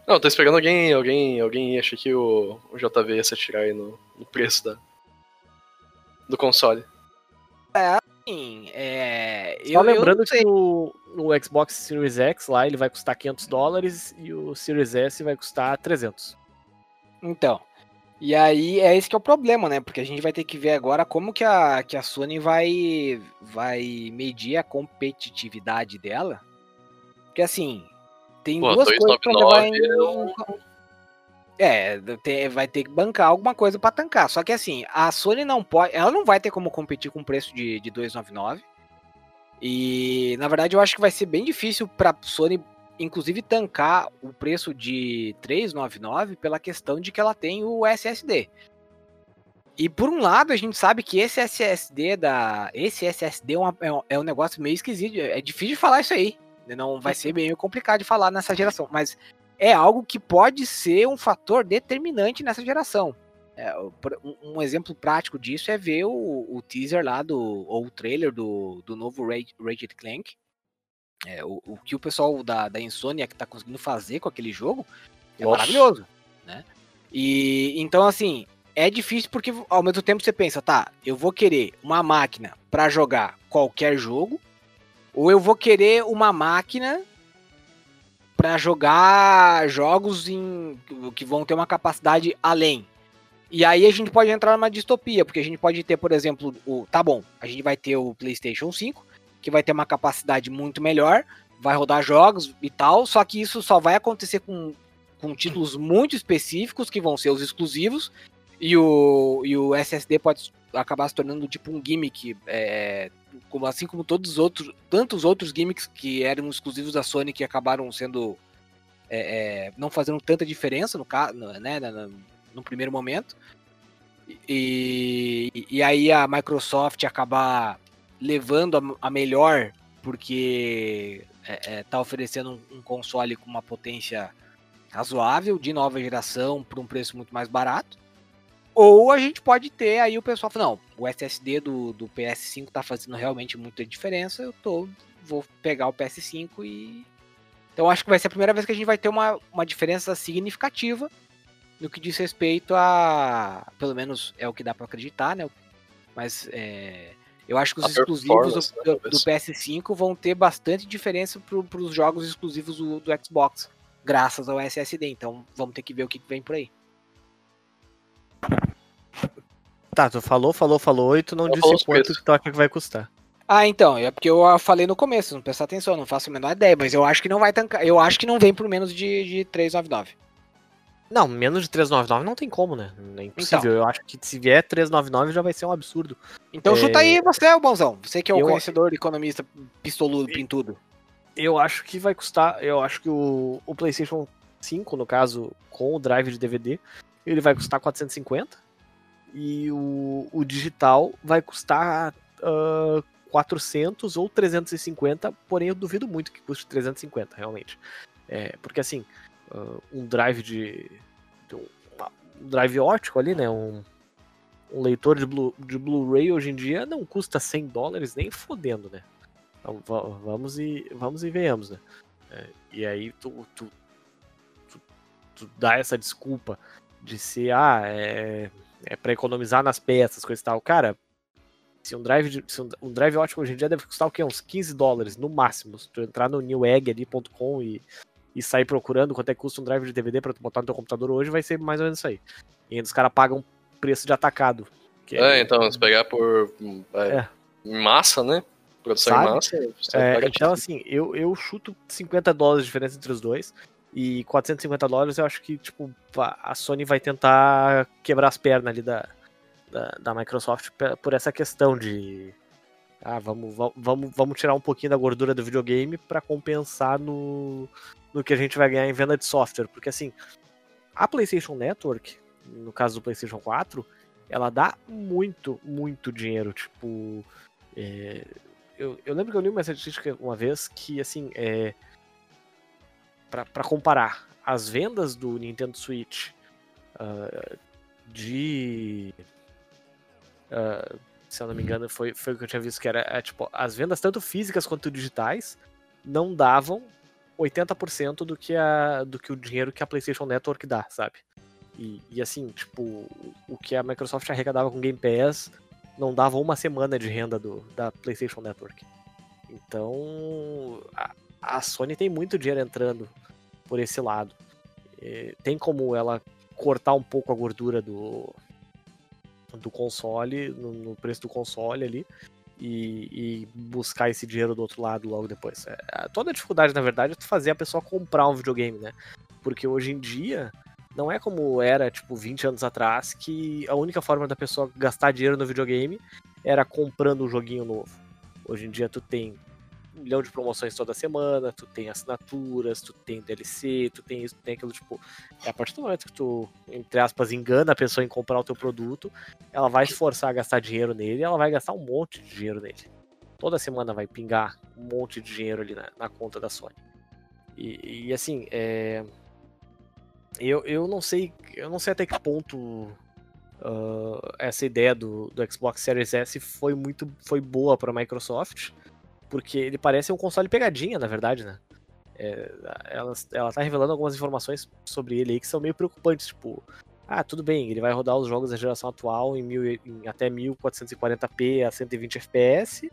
Não, tô esperando alguém, alguém, alguém achei que o, o JV ia se atirar aí no, no preço da, do console. Sim, é. Só lembrando não sei. que o, o Xbox Series X lá ele vai custar 500 dólares e o Series S vai custar 300. Então. E aí é esse que é o problema, né? Porque a gente vai ter que ver agora como que a, que a Sony vai, vai medir a competitividade dela. Porque assim, tem Pô, duas coisas pra levar em. 299 É, tem- vai ter que bancar alguma coisa pra tancar. Só que assim, a Sony não pode. Ela não vai ter como competir com o preço de, de 299. E na verdade eu acho que vai ser bem difícil pra Sony, inclusive, tancar o preço de 399 pela questão de que ela tem o SSD. E por um lado, a gente sabe que esse SSD da. Esse SSD é, uma- é um, é um negócio meio esquisito. É difícil de falar isso aí. né? Não vai ser meio complicado de falar nessa geração. Mas é algo que pode ser um fator determinante nessa geração. É, um, exemplo prático disso é ver o, o teaser lá do ou o trailer do, do novo Ratchet Clank. É, o, o que o pessoal da, da Insomnia que tá conseguindo fazer com aquele jogo é Nossa. maravilhoso, né? E então assim, é difícil porque ao mesmo tempo você pensa, tá, eu vou querer uma máquina para jogar qualquer jogo, ou eu vou querer uma máquina para jogar jogos em, que vão ter uma capacidade além. E aí a gente pode entrar numa distopia, porque a gente pode ter, por exemplo, o tá bom, a gente vai ter o PlayStation 5, que vai ter uma capacidade muito melhor, vai rodar jogos e tal, só que isso só vai acontecer com, com títulos muito específicos, que vão ser os exclusivos, e o, e o SSD pode acabar se tornando tipo um gimmick, é, como, assim como todos os outros, tantos outros gimmicks que eram exclusivos da Sony que acabaram sendo é, é, não fazendo tanta diferença no caso, né, no, no primeiro momento. E, e aí a Microsoft acabar levando a, a melhor porque é, é, tá oferecendo um, um console com uma potência razoável de nova geração por um preço muito mais barato. Ou a gente pode ter aí o pessoal falando, não, o SSD do, do PS5 tá fazendo realmente muita diferença, eu tô, vou pegar o PS5 e. Então acho que vai ser a primeira vez que a gente vai ter uma, uma diferença significativa no que diz respeito a. Pelo menos é o que dá para acreditar, né? Mas é, eu acho que os A exclusivos do, né, do PS5 vão ter bastante diferença para os jogos exclusivos do, do Xbox, graças ao SSD. Então vamos ter que ver o que vem por aí. Tá, tu falou, falou, falou e tu não falou disse quanto tu acha que vai custar. Ah, então, é porque eu falei no começo, não prestar atenção, não faço a menor ideia, mas eu acho que não vai tancar. Eu acho que não vem por menos de, de 399. Não, menos de 399 não tem como, né? É impossível. Então. Eu acho que se vier 399 já vai ser um absurdo. Então É. chuta aí você, é o bonzão. Você que é o Eu- conhecedor, economista, pistoludo, pintudo. Eu acho que vai custar. Eu acho que o, o PlayStation 5, no caso, com o drive de DVD, ele vai custar 450. E o, o digital vai custar ah, 400 ou 350, porém eu duvido muito que custe 350, realmente. É, porque assim, ah, um drive de. de um, um drive óptico ali, né? Um, um leitor de Blu- de Blu-ray hoje em dia não custa 100 dólares nem fodendo, né? Então, va- vamos e vamos e venhamos, né? É, e aí tu, tu, tu, tu dá essa desculpa de ser, ah, é, é para economizar nas peças, coisa e tal. Cara, se um drive, de- se um, um drive ótimo hoje em dia deve custar o quê? Uns 15 dólares no máximo. Se tu entrar no newegg.com e, e sair procurando quanto é que custa um drive de DVD pra tu botar no teu computador hoje, vai ser mais ou menos isso aí. E ainda os caras pagam preço de atacado. que É, então, se pegar por é, É. massa, né? Produção Sabe? em massa, É, então, assim, eu, eu chuto 50 dólares de diferença entre os dois. E 450 dólares eu acho que, tipo, a Sony vai tentar quebrar as pernas ali da, da, da Microsoft por essa questão de. Ah, vamos, va- vamos, vamos tirar um pouquinho da gordura do videogame para compensar no, no que a gente vai ganhar em venda de software. Porque, assim, a PlayStation Network, no caso do PlayStation 4, ela dá muito, muito dinheiro. Tipo, é, eu, eu lembro que eu li uma estatística uma vez que, assim, é, para comparar as vendas do Nintendo Switch ah, de. ah, se eu não me engano, foi, foi o que eu tinha visto que era, é, tipo, as vendas tanto físicas quanto digitais não davam 80% do que, a, do que o dinheiro que a PlayStation Network dá, sabe? E, e assim, tipo, o que a Microsoft arrecadava com Game Pass não dava uma semana de renda do, da PlayStation Network. Então, a, a Sony tem muito dinheiro entrando por esse lado. É, tem como ela cortar um pouco a gordura do, do console, no, no preço do console ali, e, e buscar esse dinheiro do outro lado logo depois. É, toda a dificuldade, na verdade, é tu fazer a pessoa comprar um videogame, né? Porque hoje em dia, não é como era, tipo, 20 anos atrás, que a única forma da pessoa gastar dinheiro no videogame era comprando um joguinho novo. Hoje em dia tu tem milhão de promoções toda semana, tu tem assinaturas, tu tem DLC, tu tem isso, tu tem aquilo, tipo, é a partir do momento que tu, entre aspas, engana a pessoa em comprar o teu produto, ela vai se forçar a gastar dinheiro nele e ela vai gastar um monte de dinheiro nele. Toda semana vai pingar um monte de dinheiro ali na, na conta da Sony. E, e, assim, é... eu, eu não sei, eu não sei até que ponto ah, essa ideia do, do Xbox Series S foi muito foi boa para a Microsoft, porque ele parece um console pegadinha, na verdade, né? É, ela, ela tá revelando algumas informações sobre ele aí que são meio preocupantes, tipo, ah, tudo bem, ele vai rodar os jogos da geração atual em, mil, em até 1440p a 120 fps,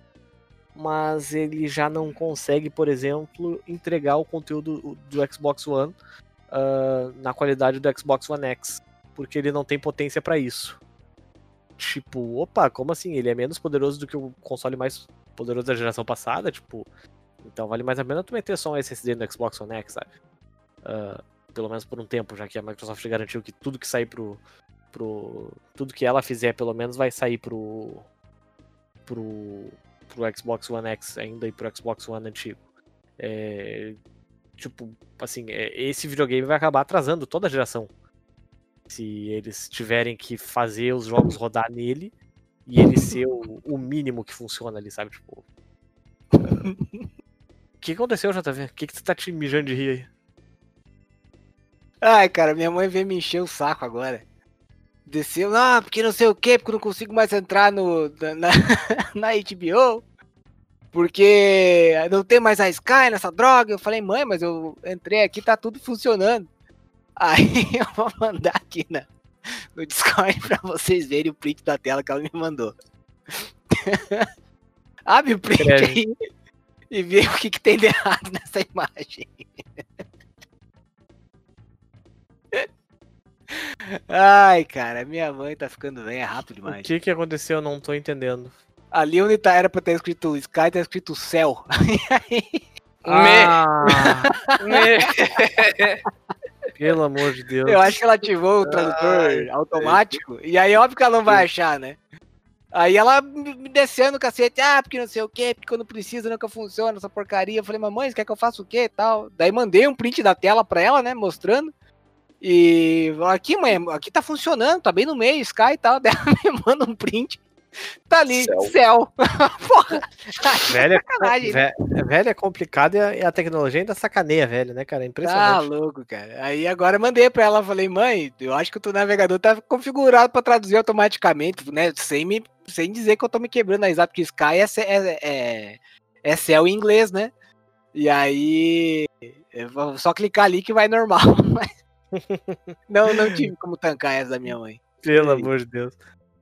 mas ele já não consegue, por exemplo, entregar o conteúdo do Xbox One ah, na qualidade do Xbox One X, porque ele não tem potência para isso. Tipo, opa, como assim? Ele é menos poderoso do que o console mais poderoso da geração passada? Tipo, então vale mais a pena tu meter só um SSD no Xbox One X, sabe? Ah, pelo menos por um tempo, já que a Microsoft garantiu que tudo que sair pro. pro tudo que ela fizer, pelo menos, vai sair pro. pro. pro Xbox One X ainda e pro Xbox One antigo. É, tipo, assim, é, esse videogame vai acabar atrasando toda a geração. Se eles tiverem que fazer os jogos rodar nele e ele ser o, o mínimo que funciona ali, sabe? Tipo. O que aconteceu, JV? O que, que tu tá te mijando de rir aí? Ai, cara, minha mãe veio me encher o saco agora. Desceu, não, porque não sei o que, porque eu não consigo mais entrar no, na, na HBO. Porque não tem mais a Sky nessa droga. Eu falei, mãe, mas eu entrei aqui, tá tudo funcionando. Aí eu vou mandar aqui na, no Discord pra vocês verem o print da tela que ela me mandou. Abre o print Escreve. aí e vê o que, que tem de errado nessa imagem. Ai, cara, minha mãe tá ficando bem, é rápido O demais. que que aconteceu? Eu não tô entendendo. Ali onde tá, era pra ter escrito Sky, tá escrito céu. Ah, Me- pelo amor de Deus. Eu acho que ela ativou o tradutor Ai, automático. E aí, óbvio que ela não vai achar, né? Aí ela me me descendo o cacete, ah, porque não sei o quê, porque quando precisa nunca funciona essa porcaria. Eu falei, mamãe, você quer que eu faça o quê e tal? Daí mandei um print da tela pra ela, né, mostrando. E aqui, mãe, aqui tá funcionando, tá bem no meio, Sky e tal. Daí ela me manda um print. Tá ali, Céu. céu. Porra. Velho é, Sacanagem, ve- velho é complicado e a, tecnologia ainda sacaneia, velho, né, cara? É Tá impressionante. louco, cara. Aí agora eu mandei pra ela, falei, mãe, eu acho que o teu navegador tá configurado pra traduzir automaticamente, né? Sem, me, sem dizer que eu tô me quebrando a risada, porque Sky é, é, é, é céu em inglês, né? E aí. eu vou só clicar ali que vai normal. Não, não tive como tancar essa da minha mãe. Pelo amor de Deus.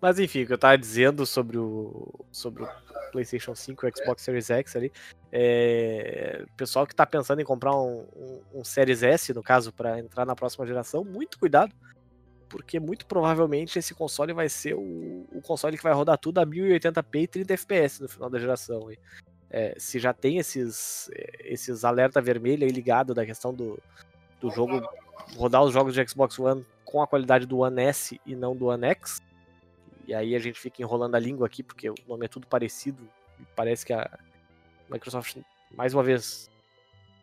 Mas enfim, o que eu tava dizendo sobre o, sobre o PlayStation 5 e o Xbox Series X ali. É, pessoal que tá pensando em comprar um, um, um Series S, no caso, para entrar na próxima geração, muito cuidado. Porque muito provavelmente esse console vai ser o, o console que vai rodar tudo a 1080p e 30 FPS no final da geração. E, é, se já tem esses, é, esses alerta vermelho aí ligado da questão do, do jogo rodar os jogos de Xbox One com a qualidade do One S e não do One X. E aí a gente fica enrolando a língua aqui, porque o nome é tudo parecido. E parece que a Microsoft, mais uma vez,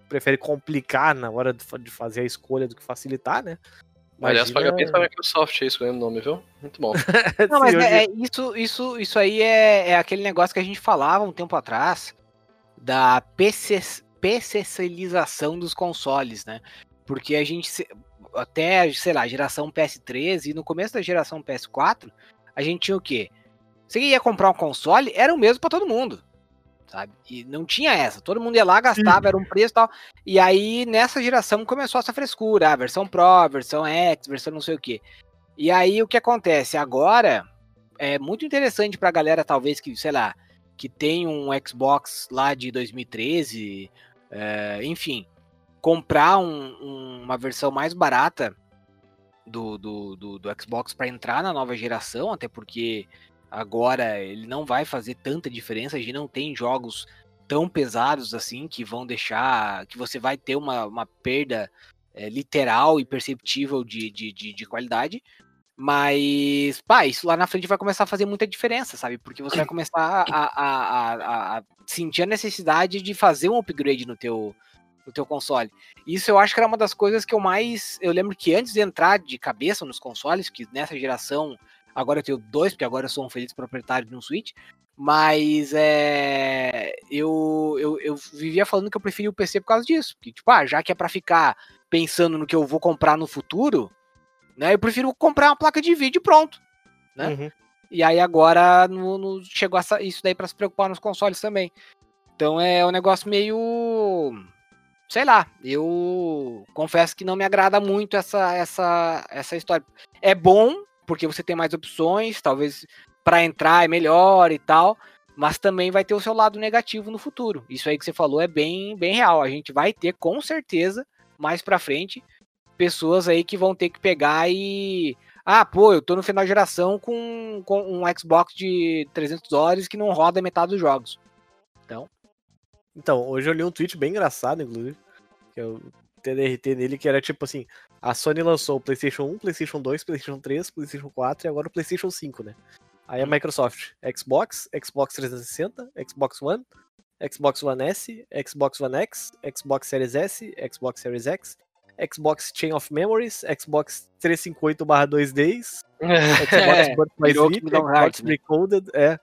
prefere complicar na hora de fa- de fazer a escolha do que facilitar, né? Aliás, Imagina- pagamento pra Microsoft aí, escolhendo o nome, viu? Muito bom. Não, mas é, é isso, isso, isso aí é, é aquele negócio que a gente falava um tempo atrás da PC, PCização dos consoles, né? Porque a gente, até, sei lá, geração PS3 e no começo da geração PS4, a gente tinha o quê? Você ia comprar um console, era o mesmo pra todo mundo, sabe? E não tinha essa. Todo mundo ia lá, gastava, era um preço e tal. E aí, nessa geração, começou essa frescura. A versão Pro, versão X, versão não sei o quê. E aí, o que acontece? Agora, é muito interessante pra galera, talvez, que, sei lá, que tem um Xbox lá de 2013, é, enfim, comprar um- um- uma versão mais barata do, do, do, do Xbox para entrar na nova geração, até porque agora ele não vai fazer tanta diferença, a gente não tem jogos tão pesados assim que vão deixar, que você vai ter uma, uma perda é, literal e perceptível de, de, de, de qualidade. Mas, pá, isso lá na frente vai começar a fazer muita diferença, sabe? Porque você vai começar a, a, a, a- sentir a necessidade de fazer um upgrade no teu, no teu console. Isso eu acho que era uma das coisas que eu mais. Eu lembro que antes de entrar de cabeça nos consoles, que nessa geração. Agora eu tenho dois, porque agora eu sou um feliz proprietário de um Switch. Mas é. Eu, eu, eu vivia falando que eu preferia o PC por causa disso. Porque, tipo, ah, já que é pra ficar pensando no que eu vou comprar no futuro, né? Eu prefiro comprar uma placa de vídeo e pronto. né? Uhum. E aí agora no, no- chegou essa- isso daí pra se preocupar nos consoles também. Então é um negócio meio. Sei lá, eu confesso que não me agrada muito essa, essa, essa história. É bom, porque você tem mais opções, talvez pra entrar é melhor e tal, mas também vai ter o seu lado negativo no futuro. Isso aí que você falou é bem, bem real. A gente vai ter com certeza mais pra frente pessoas aí que vão ter que pegar e ah, pô, eu tô no final de geração com, com um Xbox de 300 dólares que não roda metade dos jogos. Então, hoje eu li um tweet bem engraçado, inclusive, que eu TDRT nele, que era tipo assim, a Sony lançou o PlayStation 1, PlayStation 2, PlayStation 3, PlayStation 4 e agora o PlayStation 5, né? Aí a Microsoft, Xbox, Xbox 360, Xbox One, Xbox One S, Xbox One X, Xbox Series S, Xbox Series X, Xbox Chain of Memories, Xbox 358/2Ds, Xbox É, Sleep, Xbox Hearts, né? Recoded, é,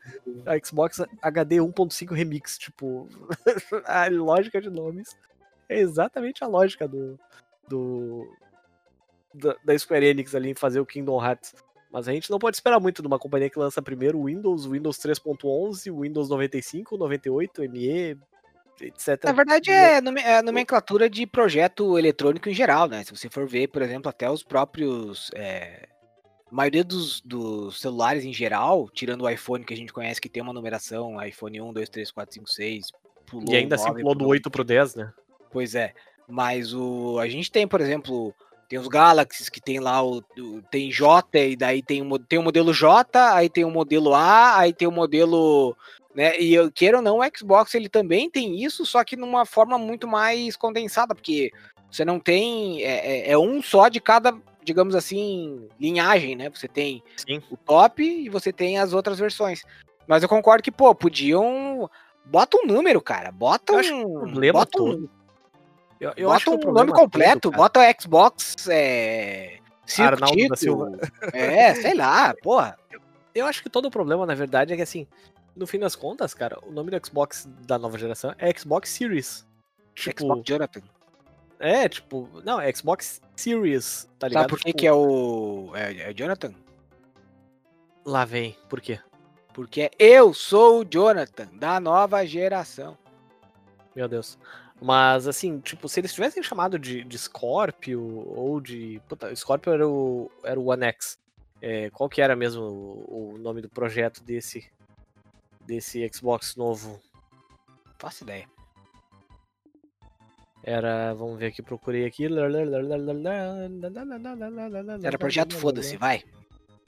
a Xbox HD 1.5 Remix, tipo, a lógica de nomes é exatamente a lógica do, do, da, da Square Enix ali em fazer o Kingdom Hearts. Mas a gente não pode esperar muito de uma companhia que lança primeiro o Windows, o Windows 3.11, o Windows 95, 98, ME, etc. Na verdade, é, é a nomenclatura de projeto eletrônico em geral, né? Se você for ver, por exemplo, até os próprios. é, a maioria dos, dos celulares em geral, tirando o iPhone que a gente conhece que tem uma numeração, iPhone 1, 2, 3, 4, 5, 6. Pulou E ainda o assim 9, pulou do pulou 8 pro 10, né? Pois é. Mas o a gente tem, por exemplo, tem os Galaxies que tem lá o, o- tem J e daí tem o, tem o modelo J, aí tem o modelo A, aí tem o modelo, né? E eu queira ou não, o Xbox ele também tem isso, só que numa forma muito mais condensada, porque você não tem é, é- é um só de cada, digamos assim, linhagem, né? Você tem Sim. o top e você tem as outras versões. Mas eu concordo que, pô, podiam bota um número, cara. Bota Eu acho um bota um- todo. Eu, eu bota acho que o um nome completo, todo, bota o Xbox é, Arnaldo da Silva. É, sei lá, porra. Eu acho que todo o problema, na verdade, é que assim, no fim das contas, cara, o nome do Xbox da nova geração é Xbox Series. Tipo, Xbox Jonathan. é, tipo, não, é Xbox Series, tá ligado? Sabe por que, Tipo, que é o. É, é Jonathan? Lá vem, por quê? Porque eu sou o Jonathan, da nova geração. Meu Deus. Mas, assim, tipo, se eles tivessem chamado de, de Scorpio ou de. Puta, Scorpio era o, era o One X. É, qual que era mesmo o, o nome do projeto desse, desse Xbox novo? Faço ideia. Era. Vamos ver aqui, procurei aqui. Era projeto Foda-se, vai.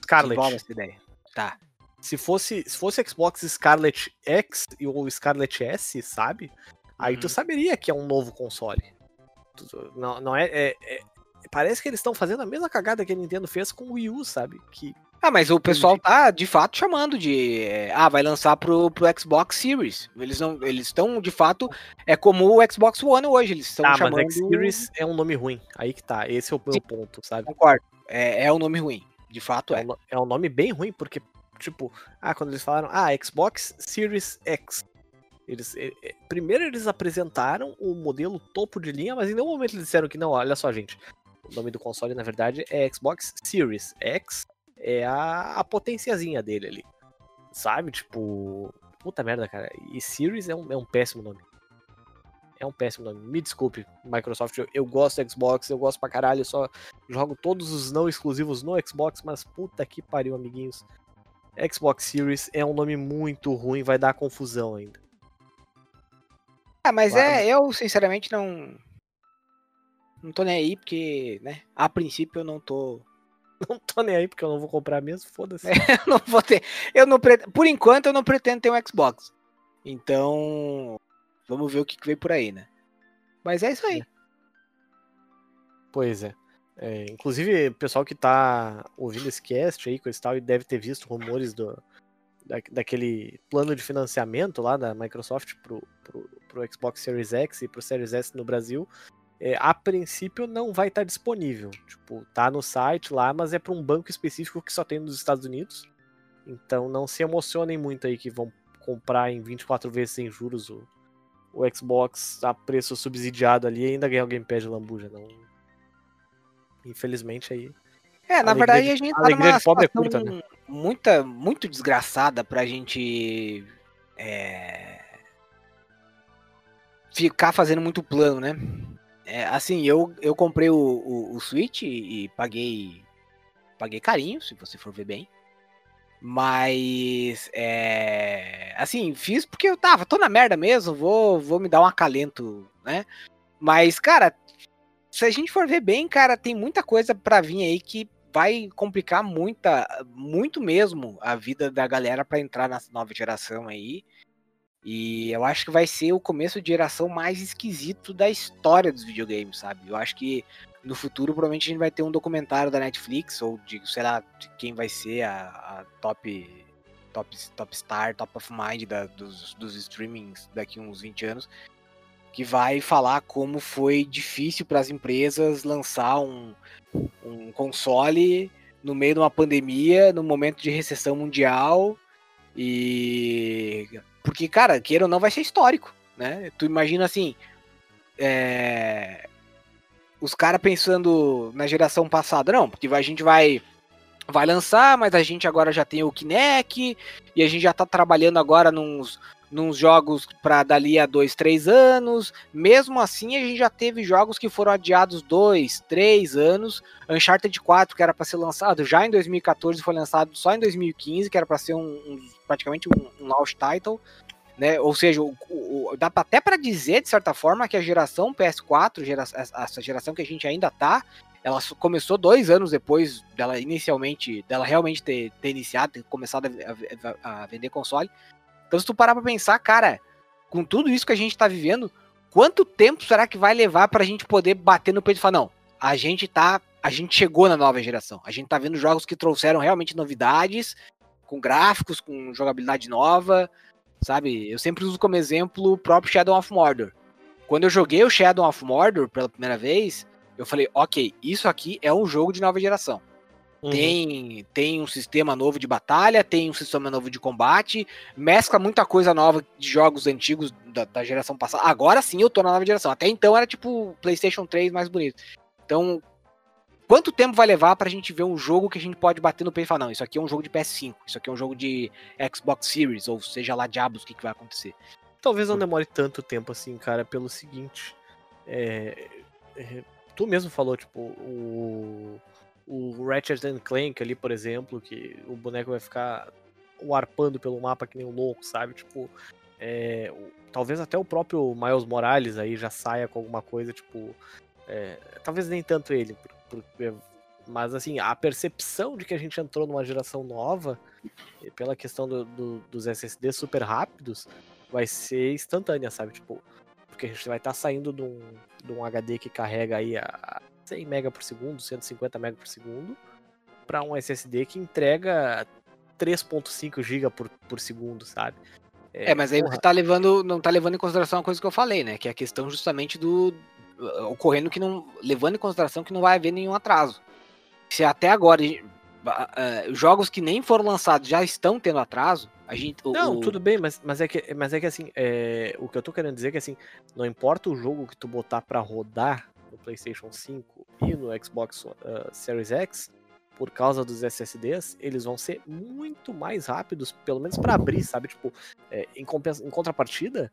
Scarlet. Desenvolve essa ideia. Tá. Se fosse, se fosse Xbox Scarlet X e- ou Scarlet S, sabe? Aí tu Uhum. saberia que é um novo console. Tu- tu- Não, não é, é- é- Parece que eles estão fazendo a mesma cagada que a Nintendo fez com o Wii U, sabe? Que Ah, mas o pessoal tá de fato chamando de. é, ah, vai lançar pro, pro Xbox Series. Eles não. Eles estão, de fato. É como o Xbox One hoje. Eles estão ah, chamando. mas X Series é um nome ruim. Aí que tá. Esse é o meu Sim. ponto, sabe? Concordo. É, é um nome ruim. De fato É é. um, é um nome bem ruim, porque, tipo, ah, quando eles falaram, ah, Xbox Series X. Eles, eh, eh, primeiro eles apresentaram o modelo topo de linha, mas em nenhum momento eles disseram que não, olha só, gente. O nome do console, na verdade, é Xbox Series X. É a, a potenciazinha dele ali. Sabe? Tipo. Puta merda, cara. E Series é um, é um péssimo nome. É um péssimo nome. Me desculpe, Microsoft. Eu, eu gosto do Xbox, eu gosto pra caralho. Eu só jogo todos os não exclusivos no Xbox, mas puta que pariu, amiguinhos. Xbox Series é um nome muito ruim, vai dar confusão ainda. Ah, mas Claro. é, eu sinceramente não. Não tô nem aí, porque, né? A princípio eu não tô. Não tô nem aí porque eu não vou comprar mesmo, foda-se. Eu não vou ter. Eu não pre- Por enquanto eu não pretendo ter um Xbox. Então. Vamos ver o que, que vem por aí, né? Mas é isso aí. Pois é. É, inclusive, o pessoal que tá ouvindo esse cast aí, coisa e tal, e deve ter visto rumores do, da, daquele plano de financiamento lá da Microsoft pro, pro, pro Xbox Series X e pro Series S no Brasil. É, a princípio não vai estar disponível. Tipo, tá no site lá, mas é para um banco específico que só tem nos Estados Unidos. Então não se emocionem muito aí que vão comprar em 24 vezes sem juros o, o Xbox a preço subsidiado ali e ainda ganhar o Game Pass de lambuja. Não, Infelizmente aí. É, na verdade de- a gente tá numa é situação curta, né? muita, muito desgraçada pra gente é, ficar fazendo muito plano, né? É, assim, eu, eu comprei o, o, o Switch e, paguei paguei carinho, se você for ver bem. Mas é, assim, fiz porque eu tava, tô na merda mesmo, vou, vou me dar um acalento, né? Mas, cara, se a gente for ver bem, cara, tem muita coisa pra vir aí que vai complicar muita, muito mesmo a vida da galera pra entrar nessa nova geração aí. E eu acho que vai ser o começo de geração mais esquisito da história dos videogames, sabe? Eu acho que no futuro provavelmente a gente vai ter um documentário da Netflix ou de, sei lá, de quem vai ser a, a top, top top star, top of mind da- dos, dos streamings daqui uns 20 anos que vai falar como foi difícil para as empresas lançar um, um console no meio de uma pandemia, no momento de recessão mundial. E. Porque, cara, queira ou não, vai ser histórico, né? Tu imagina assim. é, os caras pensando na geração passada, não, porque a gente vai vai lançar, mas a gente agora já tem o Kinect e a gente já tá trabalhando agora nos, nos jogos para dali a dois, três anos. Mesmo assim, a gente já teve jogos que foram adiados dois, três anos. Uncharted 4, que era para ser lançado já em 2014, foi lançado só em 2015, que era para ser um, um, praticamente um, um launch title. Né? Ou seja, o, o, dá até para dizer, de certa forma, que a geração PS4, gera, essa geração que a gente ainda tá, ela começou dois anos depois dela inicialmente, dela realmente ter, ter iniciado, ter começado a, a, a, vender console. Então, se tu parar pra pensar, cara, com tudo isso que a gente tá vivendo, quanto tempo será que vai levar pra gente poder bater no peito e falar, não, a gente tá. A gente chegou na nova geração. A gente tá vendo jogos que trouxeram realmente novidades, com gráficos, com jogabilidade nova, sabe? Eu sempre uso como exemplo o próprio Shadow of Mordor. Quando eu joguei o Shadow of Mordor pela primeira vez, eu falei, ok, isso aqui é um jogo de nova geração. Uhum. Tem, tem um sistema novo de batalha, tem um sistema novo de combate, mescla muita coisa nova de jogos antigos da, da geração passada. Agora sim eu tô na nova geração. Até então era tipo PlayStation 3 mais bonito. Então, quanto tempo vai levar pra gente ver um jogo que a gente pode bater no peito e falar, não, isso aqui é um jogo de PS5, isso aqui é um jogo de Xbox Series, ou seja lá diabos o que, que vai acontecer. Talvez não demore tanto tempo assim, cara, pelo seguinte. É, é, tu mesmo falou, tipo, o, o Ratchet Clank ali, por exemplo, que o boneco vai ficar warpando pelo mapa que nem um louco, sabe? Tipo, é, talvez até o próprio Miles Morales aí já saia com alguma coisa, tipo. É, talvez nem tanto ele, por, mas assim, a percepção de que a gente entrou numa geração nova, pela questão do, do, dos SSDs super rápidos, vai ser instantânea, sabe? Tipo, porque a gente vai estar tá saindo de um, de um HD que carrega aí a 100 MB por segundo, 150 MB por segundo, para um SSD que entrega 3.5 GB por, por segundo, sabe? É, é mas aí porra. você tá levando, não tá levando em consideração a coisa que eu falei, né? Que é a questão justamente do ocorrendo que não levando em consideração que não vai haver nenhum atraso. Se até agora uh, jogos que nem foram lançados já estão tendo atraso, a gente, o, não, tudo bem, mas, mas, é que, mas é que assim, é, o que eu tô querendo dizer é que assim, não importa o jogo que tu botar para rodar no PlayStation 5 e no Xbox uh, Series X, por causa dos SSDs, eles vão ser muito mais rápidos, pelo menos para abrir, sabe? Tipo, é, em, em, contrapartida,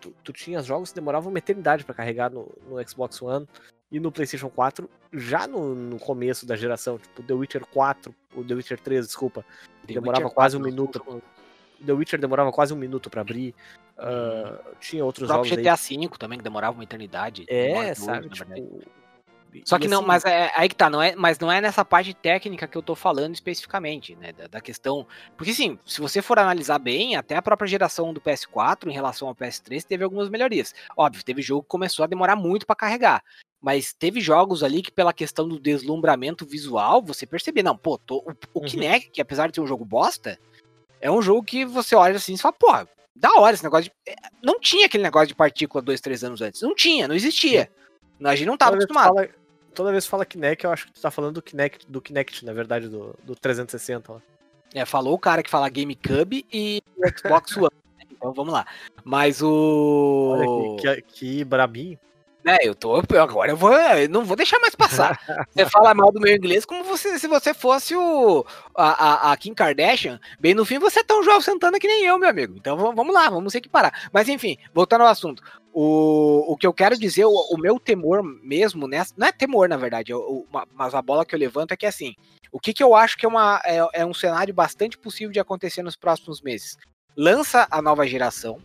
tu, tu tinha jogos que demoravam uma eternidade para carregar no, no, Xbox One e no PlayStation 4, já no, no, começo da geração, tipo, The Witcher 4, o The Witcher 3, desculpa, demorava Witcher quase 4, um minuto. The Witcher demorava quase um minuto para abrir. Uh, tinha outros o jogos. GTA V também, que demorava uma eternidade. É, sabe? tipo, só que assim, não, mas é, aí que tá, não é, mas não é nessa parte técnica que eu tô falando especificamente, né? Da, da, questão. Porque sim, se você for analisar bem, até a própria geração do PS4 em relação ao PS3 teve algumas melhorias. Óbvio, teve jogo que começou a demorar muito para carregar. Mas teve jogos ali que, pela questão do deslumbramento visual, você percebia, não, pô, tô, o, o uhum. Kinect, que apesar de ser um jogo bosta, é um jogo que você olha assim e fala, pô, da hora esse negócio de. É, não tinha aquele negócio de partícula dois, três anos antes. Não tinha, não existia. A gente não tava toda acostumado. Vez fala, toda vez que fala Kinect, eu acho que tu tá falando do Kinect, do Kinect na verdade, do, do 360 lá. É, falou o cara que fala GameCube e Xbox One. Então vamos lá. Mas o. Olha que, que, que brabinho. É, eu tô. Agora eu vou. Eu não vou deixar mais passar. Você fala mal do meu inglês como você, se você fosse o. A, a, a, Kim Kardashian. Bem no fim, você é tão jovem sentando que nem eu, meu amigo. Então vamos lá, vamos equiparar. Mas enfim, voltando ao assunto. O, o que eu quero dizer, o, o meu temor mesmo, nessa, não é temor, na verdade, o, mas a bola que eu levanto é que assim. O que, que eu acho que é, uma, é, é um cenário bastante possível de acontecer nos próximos meses? Lança a nova geração,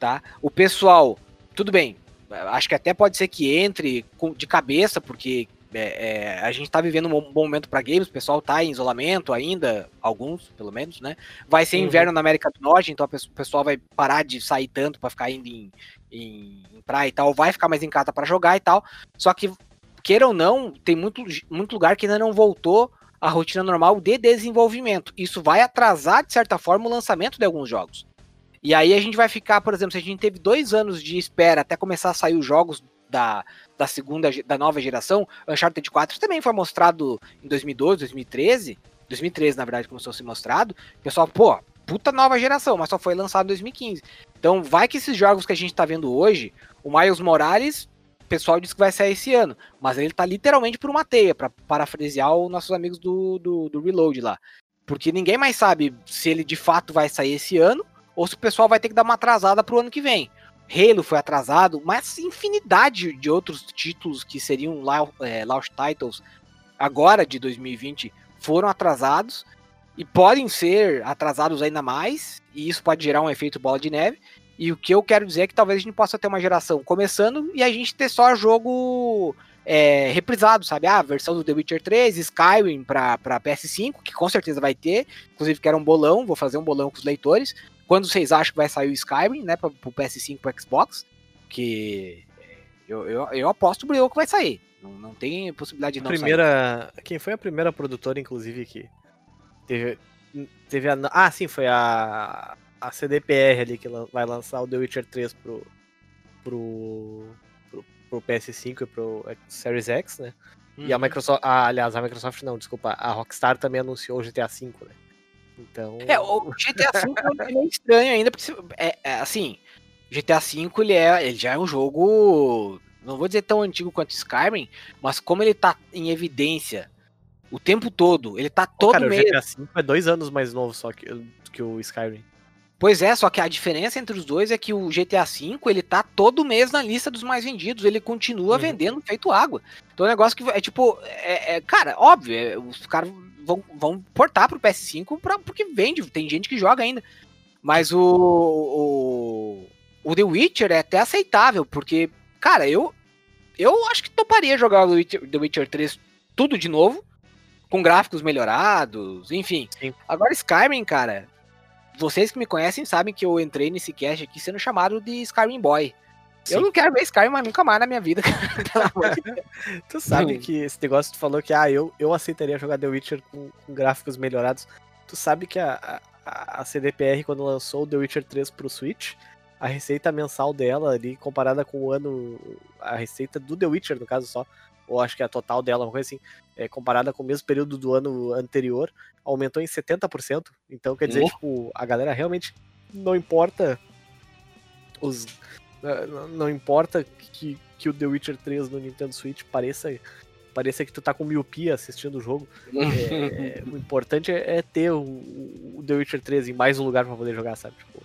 tá? O pessoal, tudo bem, acho que até pode ser que entre de cabeça, porque é, é, a gente está vivendo um bom momento para games, o pessoal está em isolamento ainda, alguns pelo menos, né? Vai ser uhum. inverno na América do Norte, então o pessoal vai parar de sair tanto para ficar indo em, em, em, praia e tal, vai ficar mais em casa para jogar e tal. Só que, queira ou não, tem muito, muito lugar que ainda não voltou à rotina normal de desenvolvimento. Isso vai atrasar, de certa forma, o lançamento de alguns jogos. E aí a gente vai ficar, por exemplo, se a gente teve dois anos de espera até começar a sair os jogos da, da segunda, da nova geração, Uncharted 4 também foi mostrado em 2012, 2013, 2013 na verdade começou a ser mostrado, o pessoal, pô, puta nova geração, mas só foi lançado em 2015. Então vai que esses jogos que a gente tá vendo hoje, o Miles Morales o pessoal diz que vai sair esse ano, mas ele tá literalmente por uma teia, para parafrasear os nossos amigos do, do, do Reload lá. Porque ninguém mais sabe se ele de fato vai sair esse ano ou se o pessoal vai ter que dar uma atrasada pro ano que vem. Halo foi atrasado, mas infinidade de outros títulos que seriam é, Launch Titles agora de 2020 foram atrasados e podem ser atrasados ainda mais, e isso pode gerar um efeito bola de neve. E o que eu quero dizer é que talvez a gente possa ter uma geração começando e a gente ter só jogo é, reprisado, sabe? Ah, a versão do The Witcher 3, Skyrim para PS5, que com certeza vai ter. Inclusive, quero um bolão, vou fazer um bolão com os leitores. Quando vocês acham que vai sair o Skyrim, né, para o PS5 e Xbox? Que eu, eu, eu aposto o que vai sair. Não, não tem possibilidade de não primeira, sair. Quem foi a primeira produtora, inclusive, que teve, teve a. Ah, sim, foi a, a CDPR ali que vai lançar o The Witcher 3 pro, pro, pro, pro PS5 e pro Series X, né? Uhum. E a uhum. Microsoft. Ah, aliás, a Microsoft não, desculpa. A Rockstar também anunciou o GTA V, né? Então. É, o GTA V é meio estranho ainda, porque é, é, assim. GTA V ele, é, ele já é um jogo. Não vou dizer tão antigo quanto Skyrim, mas como ele tá em evidência o tempo todo, ele tá todo oh, cara, mês. O GTA V é dois anos mais novo só que, que o Skyrim. Pois é, só que a diferença entre os dois é que o GTA V, ele tá todo mês na lista dos mais vendidos, ele continua uhum. vendendo feito água. Então é um negócio que é tipo, é, é cara, óbvio, é, os caras vão, vão portar pro PS5 pra, porque vende, tem gente que joga ainda. Mas o, o, o The Witcher é até aceitável, porque, cara, eu, eu acho que toparia jogar o The Witcher 3 tudo de novo, com gráficos melhorados, enfim. Sim. Agora Skyrim, cara, vocês que me conhecem sabem que eu entrei nesse cast aqui sendo chamado de Skyrim Boy. Sim. Eu não quero ver Skyrim mais nunca mais na minha vida, cara. tu sabe que esse negócio tu falou que ah, eu, eu aceitaria jogar The Witcher com, com gráficos melhorados. Tu sabe que a, a, a, CDPR, quando lançou o The Witcher 3 pro Switch, a receita mensal dela ali, comparada com o ano. A receita do The Witcher, no caso só, ou acho que a total dela, uma coisa assim, é, comparada com o mesmo período do ano anterior, aumentou em 70%. Então, quer dizer, oh. tipo, a galera realmente não importa os. Não importa que, que o The Witcher 3 no Nintendo Switch pareça, pareça que tu tá com miopia assistindo o jogo. É, o importante é, é ter o, o, The Witcher 3 em mais um lugar para poder jogar, sabe? Tipo,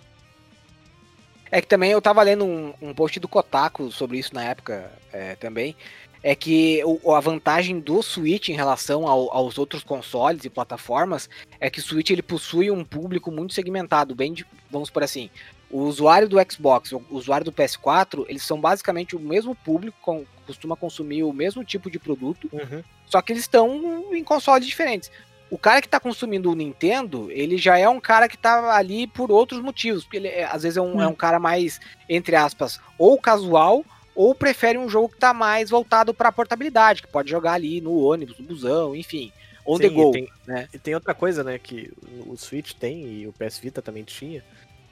é que também eu tava lendo um, um post do Kotaku sobre isso na época é, também é que o, a vantagem do Switch em relação ao, aos outros consoles e plataformas é que o Switch ele possui um público muito segmentado, bem de, vamos por assim, o usuário do Xbox, o usuário do PS4, eles são basicamente o mesmo público, com, costuma consumir o mesmo tipo de produto, uhum. só que eles estão em consoles diferentes. O cara que está consumindo o Nintendo, ele já é um cara que está ali por outros motivos, porque ele é, às vezes é um, uhum. é um cara mais, entre aspas, ou casual, ou prefere um jogo que está mais voltado para portabilidade, que pode jogar ali no ônibus, no busão, enfim, on Sim, the go. E tem, né? e tem outra coisa, né, que o Switch tem e o PS Vita também tinha,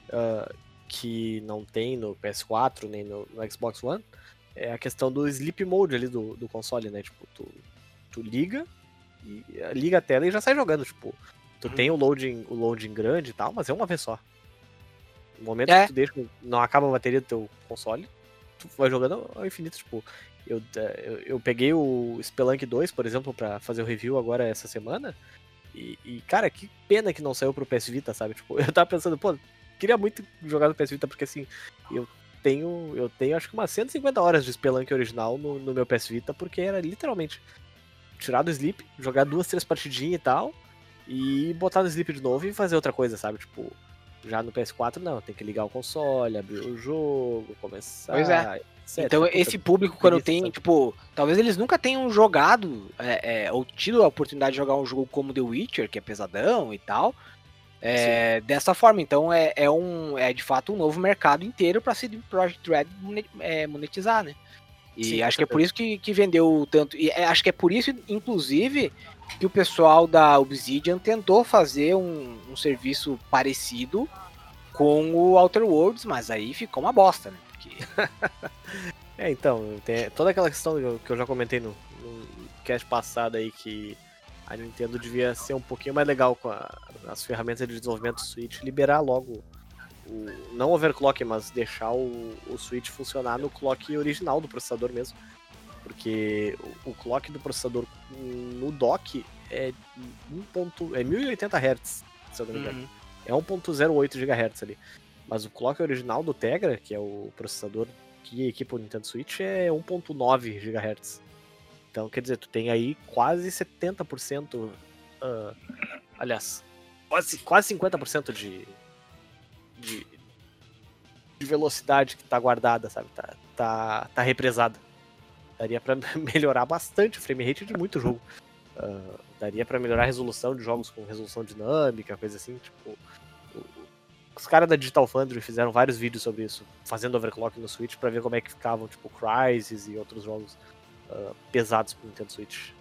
uh, que não tem no PS4 nem no, no, Xbox One, é a questão do sleep mode ali do, do console, né? Tipo, tu, tu liga e liga a tela e já sai jogando, tipo, tu uhum. tem o loading, o loading grande e tal, mas é uma vez só. No momento é. que tu deixa, não acaba a bateria do teu console, tu vai jogando ao infinito, tipo. Eu, eu, eu peguei o Spelunk 2, por exemplo, para fazer o review agora essa semana. E, e, cara, que pena que não saiu pro PS Vita, sabe? Tipo, eu tava pensando, pô, queria muito jogar no PS Vita, porque assim, eu tenho, eu tenho acho que umas 150 horas de Spelunk original no, no meu PS Vita, porque era literalmente tirar do sleep, jogar duas, três partidinhas e tal, e botar no sleep de novo e fazer outra coisa, sabe? Tipo, já no PS4 não, tem que ligar o console, abrir o jogo, começar. Pois é. Etc. Então esse público quando tem, tipo, talvez eles nunca tenham jogado é, é, ou tido a oportunidade de jogar um jogo como The Witcher, que é pesadão e tal, é, dessa forma. Então é, é, um, é de fato um novo mercado inteiro para CD Projekt Red é, monetizar, né? E Sim, acho que é por isso que, que vendeu tanto. E é, acho que é por isso, inclusive, que o pessoal da Obsidian tentou fazer um, um serviço parecido com o Outer Worlds, mas aí ficou uma bosta, né? Porque... é, então, tem toda aquela questão que eu já comentei no, no cast passado aí, que a Nintendo devia ser um pouquinho mais legal com a, as ferramentas de desenvolvimento do Switch, liberar logo o não overclock, mas deixar o, o switch funcionar no clock original do processador mesmo. Porque o, o clock do processador no dock é, 1. Ponto, é 1080 Hz, se eu não me engano. Uhum. É 1.08 GHz ali. Mas o clock original do Tegra, que é o processador que equipa o Nintendo Switch, é 1.9 GHz. Então, quer dizer, tu tem aí quase 70%. ah, aliás, quase, quase 50% de, de, de velocidade que tá guardada, sabe? Tá, tá, tá represada. Daria pra melhorar bastante o frame rate de muito jogo. Ah, daria pra melhorar a resolução de jogos com resolução dinâmica, coisa assim. Tipo, os caras da Digital Foundry fizeram vários vídeos sobre isso, fazendo overclock no Switch pra ver como é que ficavam, tipo, Crysis e outros jogos ah, pesados pro Nintendo Switch.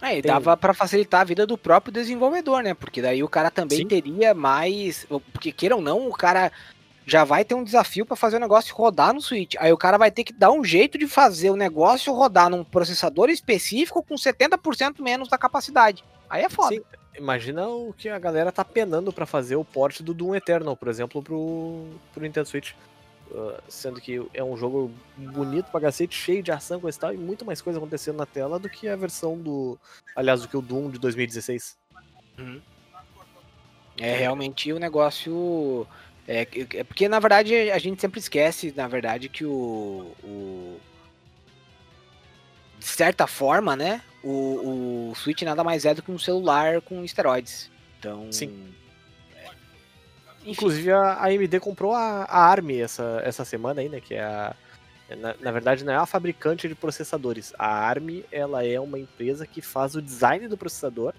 É, e dava pra facilitar a vida do próprio desenvolvedor, né? Porque daí o cara também Sim. teria mais. Porque queira ou não, o cara já vai ter um desafio pra fazer o negócio rodar no Switch. Aí o cara vai ter que dar um jeito de fazer o negócio rodar num processador específico com 70% menos da capacidade. Aí é foda. Sim, imagina o que a galera tá penando pra fazer o port do Doom Eternal, por exemplo, pro, pro Nintendo Switch. Uh, sendo que é um jogo bonito pra cacete, cheio de ação, coisa e tal, e muito mais coisa acontecendo na tela do que a versão do. Aliás, do que o Doom de 2016. É realmente o negócio. É, que- é porque na verdade a gente sempre esquece, na verdade, que o. o- de certa forma, né? O, o Switch nada mais é do que um celular com esteroides. Então. Sim. É, Inclusive a AMD comprou a, a ARM essa, essa semana aí, né? Que é a. Na, na verdade, não é a fabricante de processadores. A ARM ela é uma empresa que faz o design do processador.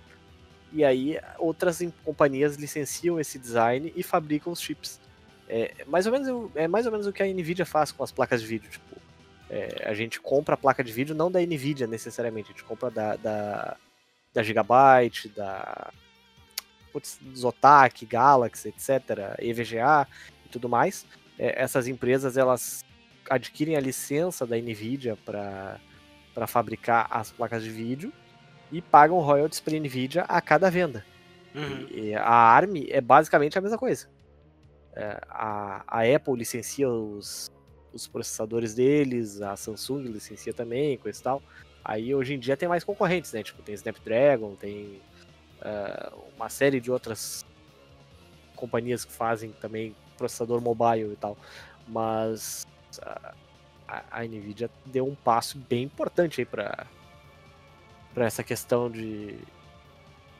E aí outras companhias licenciam esse design e fabricam os chips. É mais ou menos, é mais ou menos o que a Nvidia faz com as placas de vídeo. Tipo, é, a gente compra a placa de vídeo não da Nvidia necessariamente, a gente compra da, da, da Gigabyte, da putz, Zotac, Galaxy, etc., EVGA e tudo mais. É, essas empresas elas adquirem a licença da Nvidia para fabricar as placas de vídeo e pagam royalties para Nvidia a cada venda. uhum. E a ARM é basicamente a mesma coisa. É, a, a Apple licencia os, os processadores deles, a Samsung licencia também, coisa e tal. Aí hoje em dia tem mais concorrentes, né? Tipo, tem Snapdragon, tem é, uma série de outras companhias que fazem também processador mobile e tal. Mas a, a- a Nvidia deu um passo bem importante aí para para essa questão de,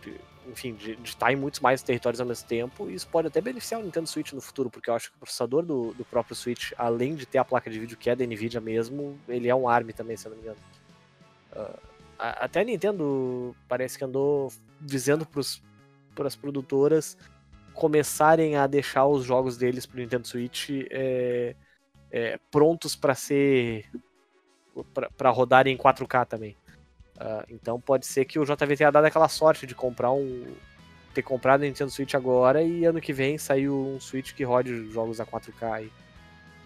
de- enfim, de estar em muitos mais territórios ao mesmo tempo, e isso pode até beneficiar o Nintendo Switch no futuro, porque eu acho que o processador do, do próprio Switch, além de ter a placa de vídeo que é da Nvidia mesmo, ele é um ARM também, se eu não me engano. A- até a Nintendo parece que andou dizendo para as produtoras começarem a deixar os jogos deles pro Nintendo Switch é, é, prontos para ser para rodar em 4K também. Ah, então pode ser que o JV tenha dado aquela sorte de comprar um. ter comprado o Nintendo Switch agora e ano que vem saiu um Switch que rode jogos a 4K aí.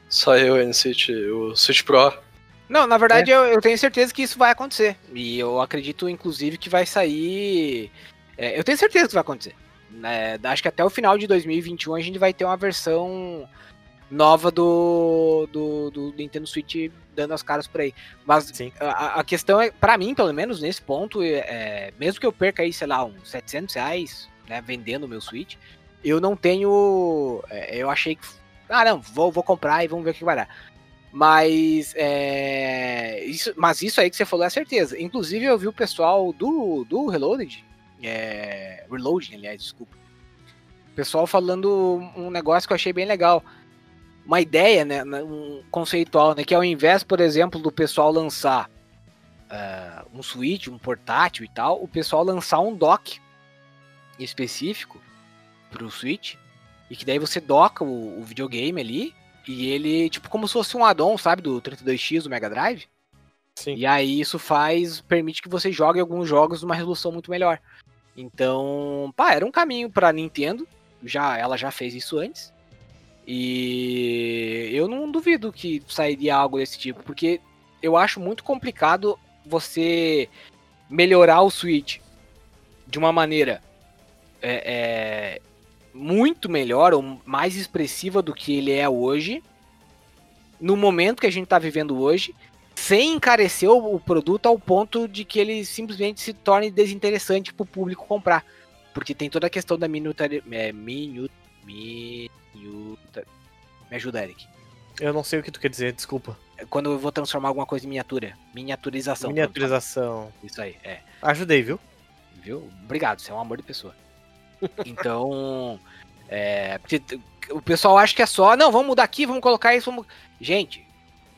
Saiu o N-Switch, o Switch Pro. Não, na verdade eu, eu tenho certeza que isso vai acontecer. E eu acredito, inclusive, que vai sair. é, eu tenho certeza que isso vai acontecer. né? acho que até o final de 2021 a gente vai ter uma versão nova do, do, do Nintendo Switch dando as caras por aí. Mas Sim. a, a questão é, pra mim, pelo menos nesse ponto, é, é, mesmo que eu perca aí, sei lá, uns 700 reais, né, vendendo o meu Switch, eu não tenho. é, eu achei que. Ah, não, vou, vou comprar e vamos ver o que vai dar. Mas, é, isso, mas isso aí que você falou é certeza. Inclusive, eu vi o pessoal do, do Reloaded, é, Reloading, aliás, desculpa. O pessoal falando um negócio que eu achei bem legal. Uma ideia, né, um conceitual, né, que ao invés, por exemplo, do pessoal lançar ah, um Switch, um portátil e tal, o pessoal lançar um dock específico pro Switch, e que daí você doca o, o videogame ali, e ele, tipo, como se fosse um add-on, sabe, do 32X do Mega Drive. Sim. E aí isso faz, permite que você jogue alguns jogos numa resolução muito melhor. Então, pá, era um caminho pra Nintendo, já ela já fez isso antes. E eu não duvido que sairia algo desse tipo, porque eu acho muito complicado você melhorar o Switch de uma maneira é, é, muito melhor ou mais expressiva do que ele é hoje, no momento que a gente está vivendo hoje, sem encarecer o, produto ao ponto de que ele simplesmente se torne desinteressante para o público comprar. Porque tem toda a questão da minuta, é, minut, minuta, me ajuda, Eric. Eu não sei o que tu quer dizer, desculpa. É Quando eu vou transformar alguma coisa em miniatura. Miniaturização. Miniaturização. Isso aí, é. Ajudei, viu? Viu? Obrigado, você é um amor de pessoa. Então, é, o pessoal acha que é só, não, vamos mudar aqui, vamos colocar isso, vamos... Gente,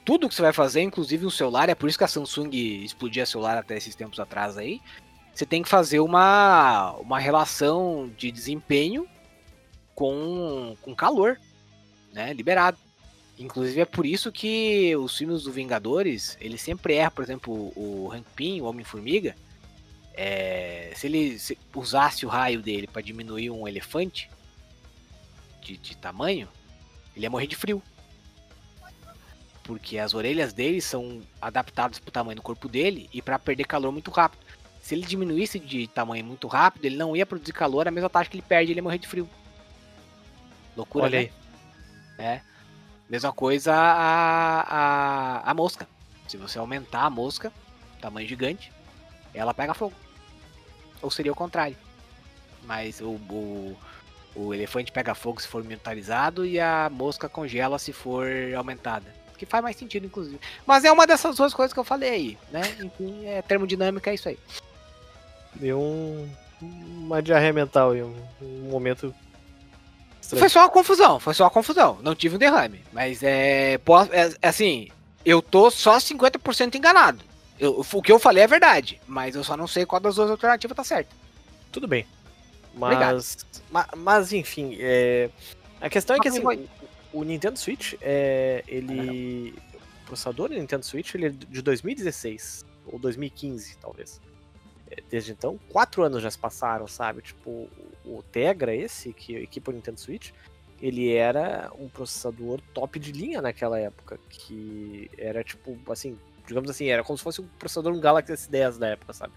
tudo que você vai fazer, inclusive o celular, é por isso que a Samsung explodia celular até esses tempos atrás aí, você tem que fazer uma, uma relação de desempenho com, com calor, né, liberado. Inclusive é por isso que os filmes do Vingadores, ele sempre erra, por exemplo, o Hank o Homem-Formiga, é, se ele se usasse o raio dele para diminuir um elefante de, de tamanho, ele ia morrer de frio. Porque as orelhas dele são adaptadas para o tamanho do corpo dele e para perder calor muito rápido. Se ele diminuísse de tamanho muito rápido, ele não ia produzir calor a mesma taxa que ele perde, ele ia morrer de frio. Loucura, Olha né? aí. É. Mesma coisa a, a, a mosca. Se você aumentar a mosca, tamanho gigante, ela pega fogo. Ou seria o contrário. Mas o, o, o elefante pega fogo se for mentalizado e a mosca congela se for aumentada. Que faz mais sentido, inclusive. Mas é uma dessas duas coisas que eu falei aí, né? Enfim, é termodinâmica, é isso aí. Deu um, uma diarreia mental aí, um, um momento. estranho. Foi só uma confusão, foi só uma confusão. Não tive um derrame. Mas é. é- é assim, eu tô só 50% enganado. Eu- o que eu falei é verdade, mas eu só não sei qual das duas alternativas tá certa. Tudo bem. Mas, ma- mas enfim, é, a questão é que assim, o Nintendo Switch, é, ele. O processador do Nintendo Switch ele é de 2016, ou 2015, talvez. É, Desde então, quatro anos já se passaram, sabe? Tipo, o Tegra, esse, que equipa o Nintendo Switch, ele era um processador top de linha naquela época. Que era tipo, assim, digamos assim, era como se fosse um processador um Galaxy S10 da época, sabe?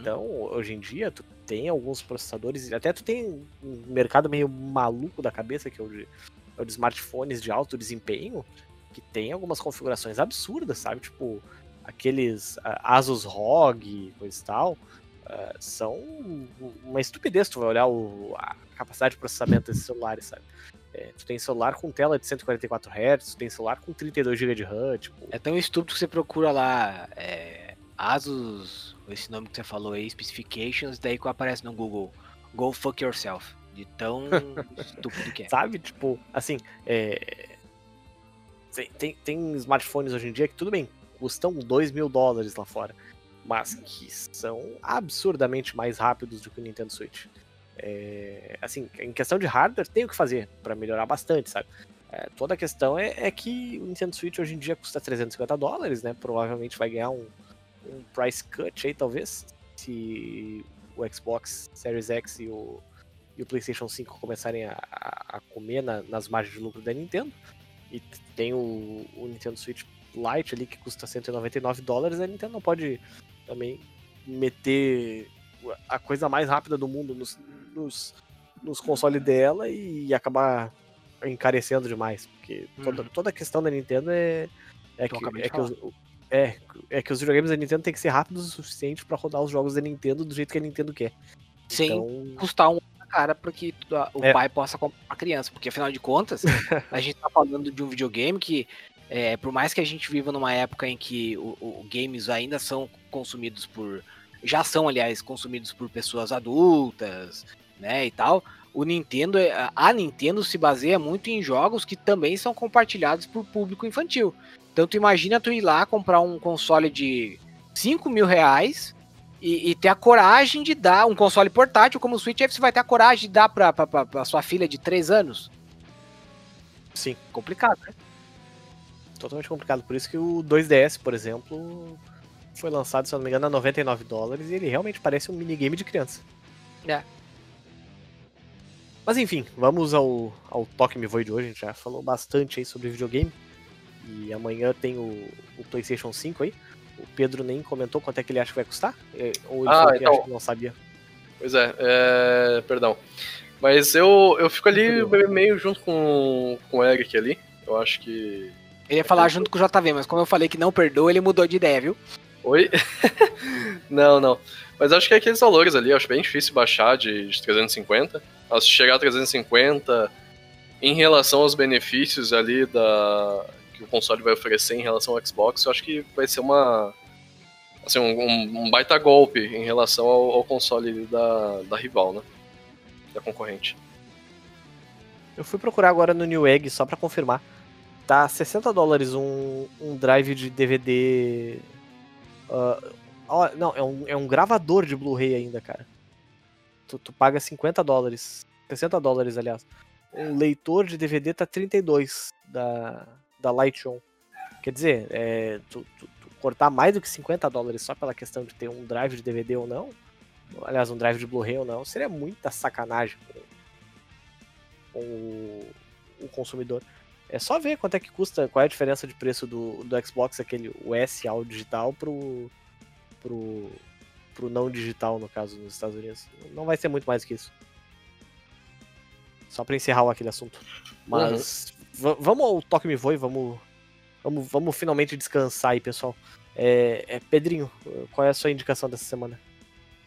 Então, hoje em dia, tu tem alguns processadores, até tu tem um mercado meio maluco da cabeça, que é o de, é o de smartphones de alto desempenho, que tem algumas configurações absurdas, sabe? Tipo, aqueles ah, Asus ROG, coisa e tal, ah, são uma estupidez tu vai olhar o- a capacidade de processamento desses celulares, sabe? É, tu tem celular com tela de 144 Hz, tu tem celular com 32 GB de RAM, tipo... É tão estúpido que você procura lá é, Asus, esse nome que você falou aí, specifications, daí que aparece no Google, go fuck yourself. De tão estúpido que é. Sabe? Tipo, assim, é... tem, tem, tem smartphones hoje em dia que, tudo bem, custam 2 mil dólares lá fora, mas que são absurdamente mais rápidos do que o Nintendo Switch. É, assim, em questão de hardware, tem o que fazer para melhorar bastante, sabe? É, toda a questão é, é que o Nintendo Switch hoje em dia custa 350 dólares, né? Provavelmente vai ganhar um, um price cut aí, talvez, se o Xbox Series X e o, e o PlayStation 5 começarem a, a- comer na- nas margens de lucro da Nintendo. E tem o, o Nintendo Switch Lite ali que custa 199 dólares, a Nintendo não pode também meter a coisa mais rápida do mundo nos, nos, nos consoles dela e acabar encarecendo demais. Porque toda, Uhum. toda a questão da Nintendo é, é, Que é, que os, é, é que os videogames da Nintendo tem que ser rápidos o suficiente para rodar os jogos da Nintendo do jeito que a Nintendo quer. Sem Então, custar um cara para que o É. pai possa comprar a criança. Porque afinal de contas, a gente tá falando de um videogame que, é, por mais que a gente viva numa época em que o, o- games ainda são consumidos por. Já são, aliás, consumidos por pessoas adultas, né? E tal. O Nintendo, é- a Nintendo se baseia muito em jogos que também são compartilhados por público infantil. Então tu imagina tu ir lá comprar um console de 5 mil reais e, e ter a coragem de dar um console portátil como o Switch, aí você vai ter a coragem de dar pra, pra, pra, pra sua filha de 3 anos. sim, Complicado, né? totalmente complicado. Por isso que o 2DS, por exemplo, foi lançado, se eu não me engano, a 99 dólares e ele realmente parece um minigame de criança. É. Mas enfim, vamos ao, ao Toque Me Voe de hoje. A gente já falou bastante aí sobre videogame. E amanhã tem o, o PlayStation 5 aí. O Pedro nem comentou quanto é que ele acha que vai custar? É, Ou ele Ah, falou que então. acha que não sabia? Pois é, é, perdão. Mas eu, eu fico ali meio junto com, com o Eric ali. Eu acho que. Ele ia falar junto com o JV, mas como eu falei que não perdoa, ele mudou de ideia, viu? Oi? não, não. Mas acho que é aqueles valores ali, acho bem difícil baixar de, de 350. Se chegar a 350, em relação aos benefícios ali da que o console vai oferecer em relação ao Xbox, eu acho que vai ser uma assim, um, um baita golpe em relação ao, ao console da, da rival, né? Da concorrente. Eu fui procurar agora no New Egg só para confirmar. Tá 60 dólares um, um drive de DVD. Uh, não, é um, é um gravador de Blu-ray ainda, cara. Tu, tu paga 50 dólares. 60 dólares, aliás. Um leitor de DVD tá 32 da, da Lighton. Quer dizer, é, tu, tu, tu, cortar mais do que 50 dólares só pela questão de ter um drive de DVD ou não, aliás, um drive de Blu-ray ou não, seria muita sacanagem com o, o, consumidor. É só ver quanto é que custa, qual é a diferença de preço do, do Xbox, aquele o S ao digital, pro, pro, pro não digital, no caso, nos Estados Unidos. Não vai ser muito mais que isso. Só para encerrar aquele assunto. Mas uhum. vamos ao Toque Me Voe, vamos, vamos, vamos finalmente descansar aí, pessoal. É, é, Pedrinho, qual é a sua indicação dessa semana?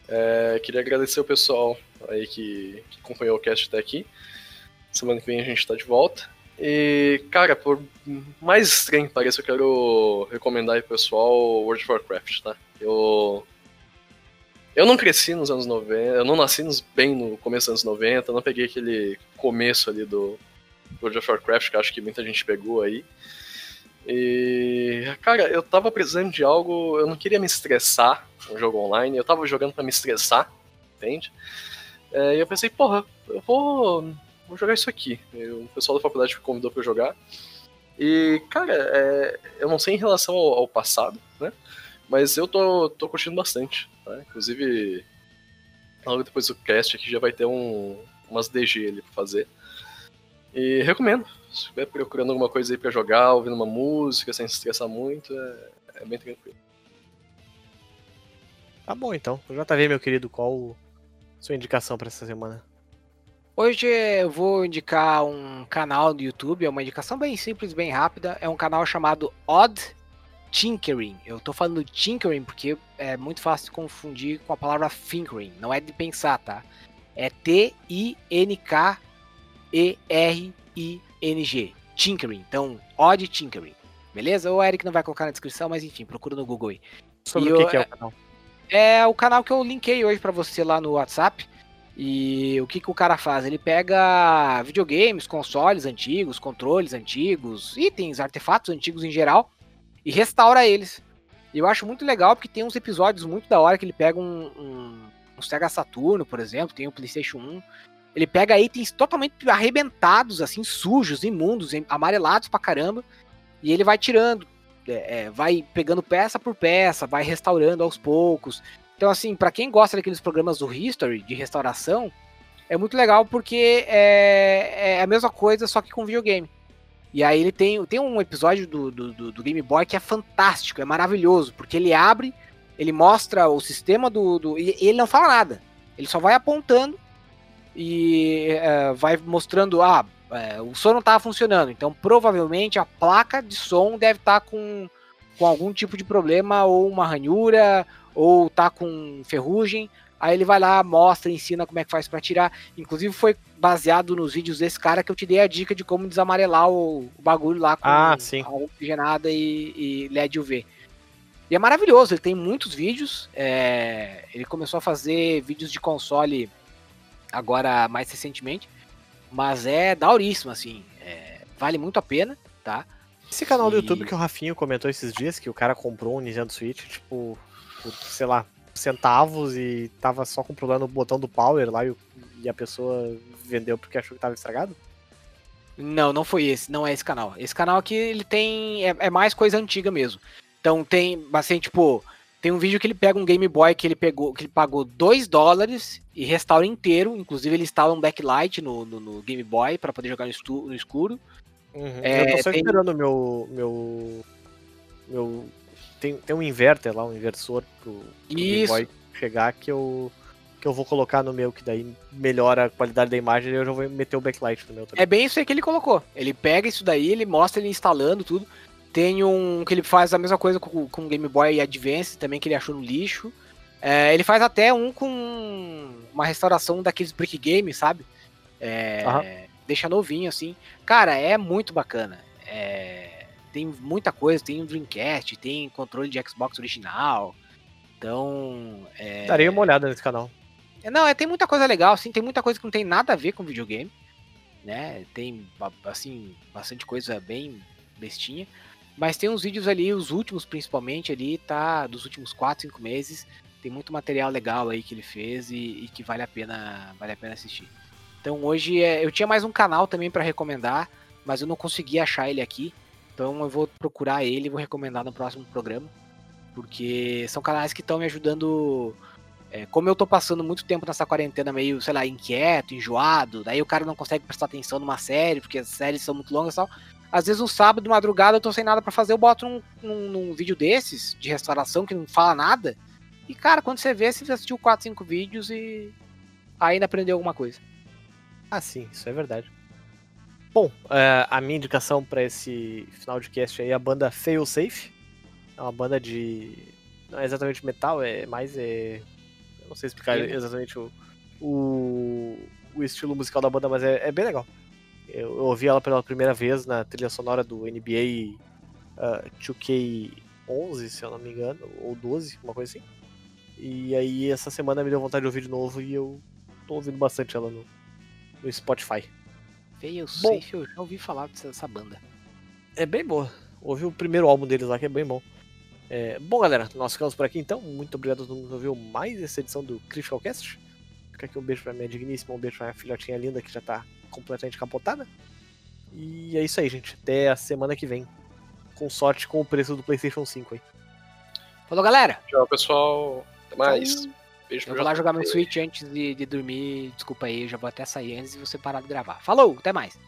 É, queria agradecer o pessoal aí que, que, acompanhou o cast até aqui. Semana que vem a gente está de volta. E, cara, por mais estranho que pareça, eu quero recomendar aí pro pessoal World of Warcraft, tá? Eu. Eu não cresci nos anos 90, eu não nasci bem no começo dos anos 90, não peguei aquele começo ali do World of Warcraft, que acho que muita gente pegou aí. E, cara, eu tava precisando de algo, eu não queria me estressar no jogo online, eu tava jogando para me estressar, entende? É, e eu pensei, porra, eu vou, vou jogar isso aqui. O pessoal da faculdade me convidou para jogar. E, cara, é, eu não sei em relação ao, ao, passado, né? Mas eu tô, tô curtindo bastante. Tá? Inclusive, logo depois do cast aqui já vai ter um, umas DG ali pra fazer. E recomendo. Se estiver procurando alguma coisa aí pra jogar, ouvindo uma música, sem se estressar muito, é, é bem tranquilo. Tá bom então. JV, meu querido, qual sua indicação para essa semana? Hoje eu vou indicar um canal do YouTube, é uma indicação bem simples, bem rápida. É um canal chamado Odd Tinkering. Eu tô falando Tinkering porque é muito fácil confundir com a palavra Thinkering. Não é de pensar, tá? É T-I-N-K-E-R-I-N-G. Tinkering. Então, Odd Tinkering. Beleza? O Eric não vai colocar na descrição, mas enfim, procura no Google aí. Sobre e o que, eu, que é o canal? É o canal que eu linkei hoje para você lá no WhatsApp. E o que, que o cara faz? Ele pega videogames, consoles antigos, controles antigos, itens, artefatos antigos em geral, e restaura eles. Eu acho muito legal porque tem uns episódios muito da hora que ele pega um, um, um Sega Saturno, por exemplo, tem o um PlayStation 1. Ele pega itens totalmente arrebentados, assim, sujos, imundos, amarelados pra caramba, e ele vai tirando, é, é, vai pegando peça por peça, vai restaurando aos poucos. Então, assim, para quem gosta daqueles programas do History, de restauração, é muito legal porque é, é, a mesma coisa, só que com videogame. E aí ele tem, tem um episódio do, do, do, Game Boy que é fantástico, é maravilhoso, porque ele abre, ele mostra o sistema do. do e ele não fala nada. Ele só vai apontando e é, vai mostrando, ah, é, o som não estava funcionando, então provavelmente a placa de som deve estar tá com, com algum tipo de problema, ou uma ranhura, ou tá com ferrugem. Aí ele vai lá, mostra, ensina como é que faz para tirar. Inclusive foi baseado nos vídeos desse cara que eu te dei a dica de como desamarelar o, bagulho lá com ah, sim. a oxigenada e, e, LED UV. E é maravilhoso, ele tem muitos vídeos. É, ele começou a fazer vídeos de console agora mais recentemente. Mas é dauríssimo, assim. É, vale muito a pena, tá? Esse canal e... do YouTube que o Rafinho comentou esses dias, que o cara comprou um Nintendo Switch, tipo, por, sei lá, centavos e tava só com problema no botão do power lá e, e a pessoa vendeu porque achou que tava estragado? Não, não foi esse, não é esse canal. Esse canal aqui, ele tem. É, é mais coisa antiga mesmo. Então tem, assim, tipo, tem um vídeo que ele pega um Game Boy que ele pegou, que ele pagou 2 dólares e restaura inteiro. Inclusive, ele instala um backlight no, no, no Game Boy para poder jogar no, no escuro. Uhum. É, eu tô só tem... esperando meu. meu. meu tem, tem um inverter lá, um inversor pro, pro Game Boy chegar que eu, que eu vou colocar no meu, que daí melhora a qualidade da imagem e eu já vou meter o backlight no meu também. É bem isso aí que ele colocou. Ele pega isso daí, ele mostra ele instalando tudo. Tem um que ele faz a mesma coisa com, com o Game Boy Advance também, que ele achou no lixo. É, ele faz até um com uma restauração daqueles brick games, sabe? É, Aham. Deixa novinho, assim. Cara, é muito bacana. É, tem muita coisa, tem um Dreamcast, tem controle de Xbox original. Então. É, Darei uma olhada nesse canal. é, Não, é, tem muita coisa legal, assim, tem muita coisa que não tem nada a ver com videogame, né? Tem, assim, bastante coisa bem bestinha. Mas tem uns vídeos ali, os últimos principalmente ali, tá? Dos últimos 4, 5 meses. Tem muito material legal aí que ele fez e, e que vale a pena, vale a pena assistir. Então hoje é, eu tinha mais um canal também pra recomendar, mas eu não consegui achar ele aqui. Então eu vou procurar ele e vou recomendar no próximo programa. Porque são canais que estão me ajudando é, como eu tô passando muito tempo nessa quarentena meio, sei lá, inquieto, enjoado, daí o cara não consegue prestar atenção numa série, porque as séries são muito longas e tal. Às vezes um sábado, madrugada, eu tô sem nada pra fazer, eu boto num vídeo desses, de restauração, que não fala nada. E, cara, quando você vê, você assistiu 4, 5 vídeos e ainda aprendeu alguma coisa. Ah, sim, isso é verdade. Bom, é, a minha indicação pra esse final de cast aí é a banda Fail Safe. É uma banda de. Não é exatamente metal, é mais. É... Eu não sei explicar exatamente o, o, o estilo musical da banda, mas é, é bem legal. Eu, eu ouvi ela pela primeira vez na trilha sonora do NBA ah, 2K11, se eu não me engano, ou 12, uma coisa assim. E aí essa semana me deu vontade de ouvir de novo e eu tô ouvindo bastante ela no, no Spotify. Bom. Safe, eu já ouvi falar dessa, banda. É bem boa. Ouvi o primeiro álbum deles lá, que é bem bom. É, bom, galera, nós ficamos por aqui então. Muito obrigado a todo mundo que ouviu mais essa edição do Critical Cast. Fica aqui um beijo pra minha digníssima, um beijo pra minha filhotinha linda que já tá completamente capotada. E é isso aí, gente. Até a semana que vem. Com sorte com o preço do PlayStation 5 aí. Falou, galera! Tchau, pessoal. Até mais. Beijo Eu vou lá jogar meu Switch antes de, de dormir. Desculpa aí, eu já vou até sair antes de você parar de gravar. Falou, até mais!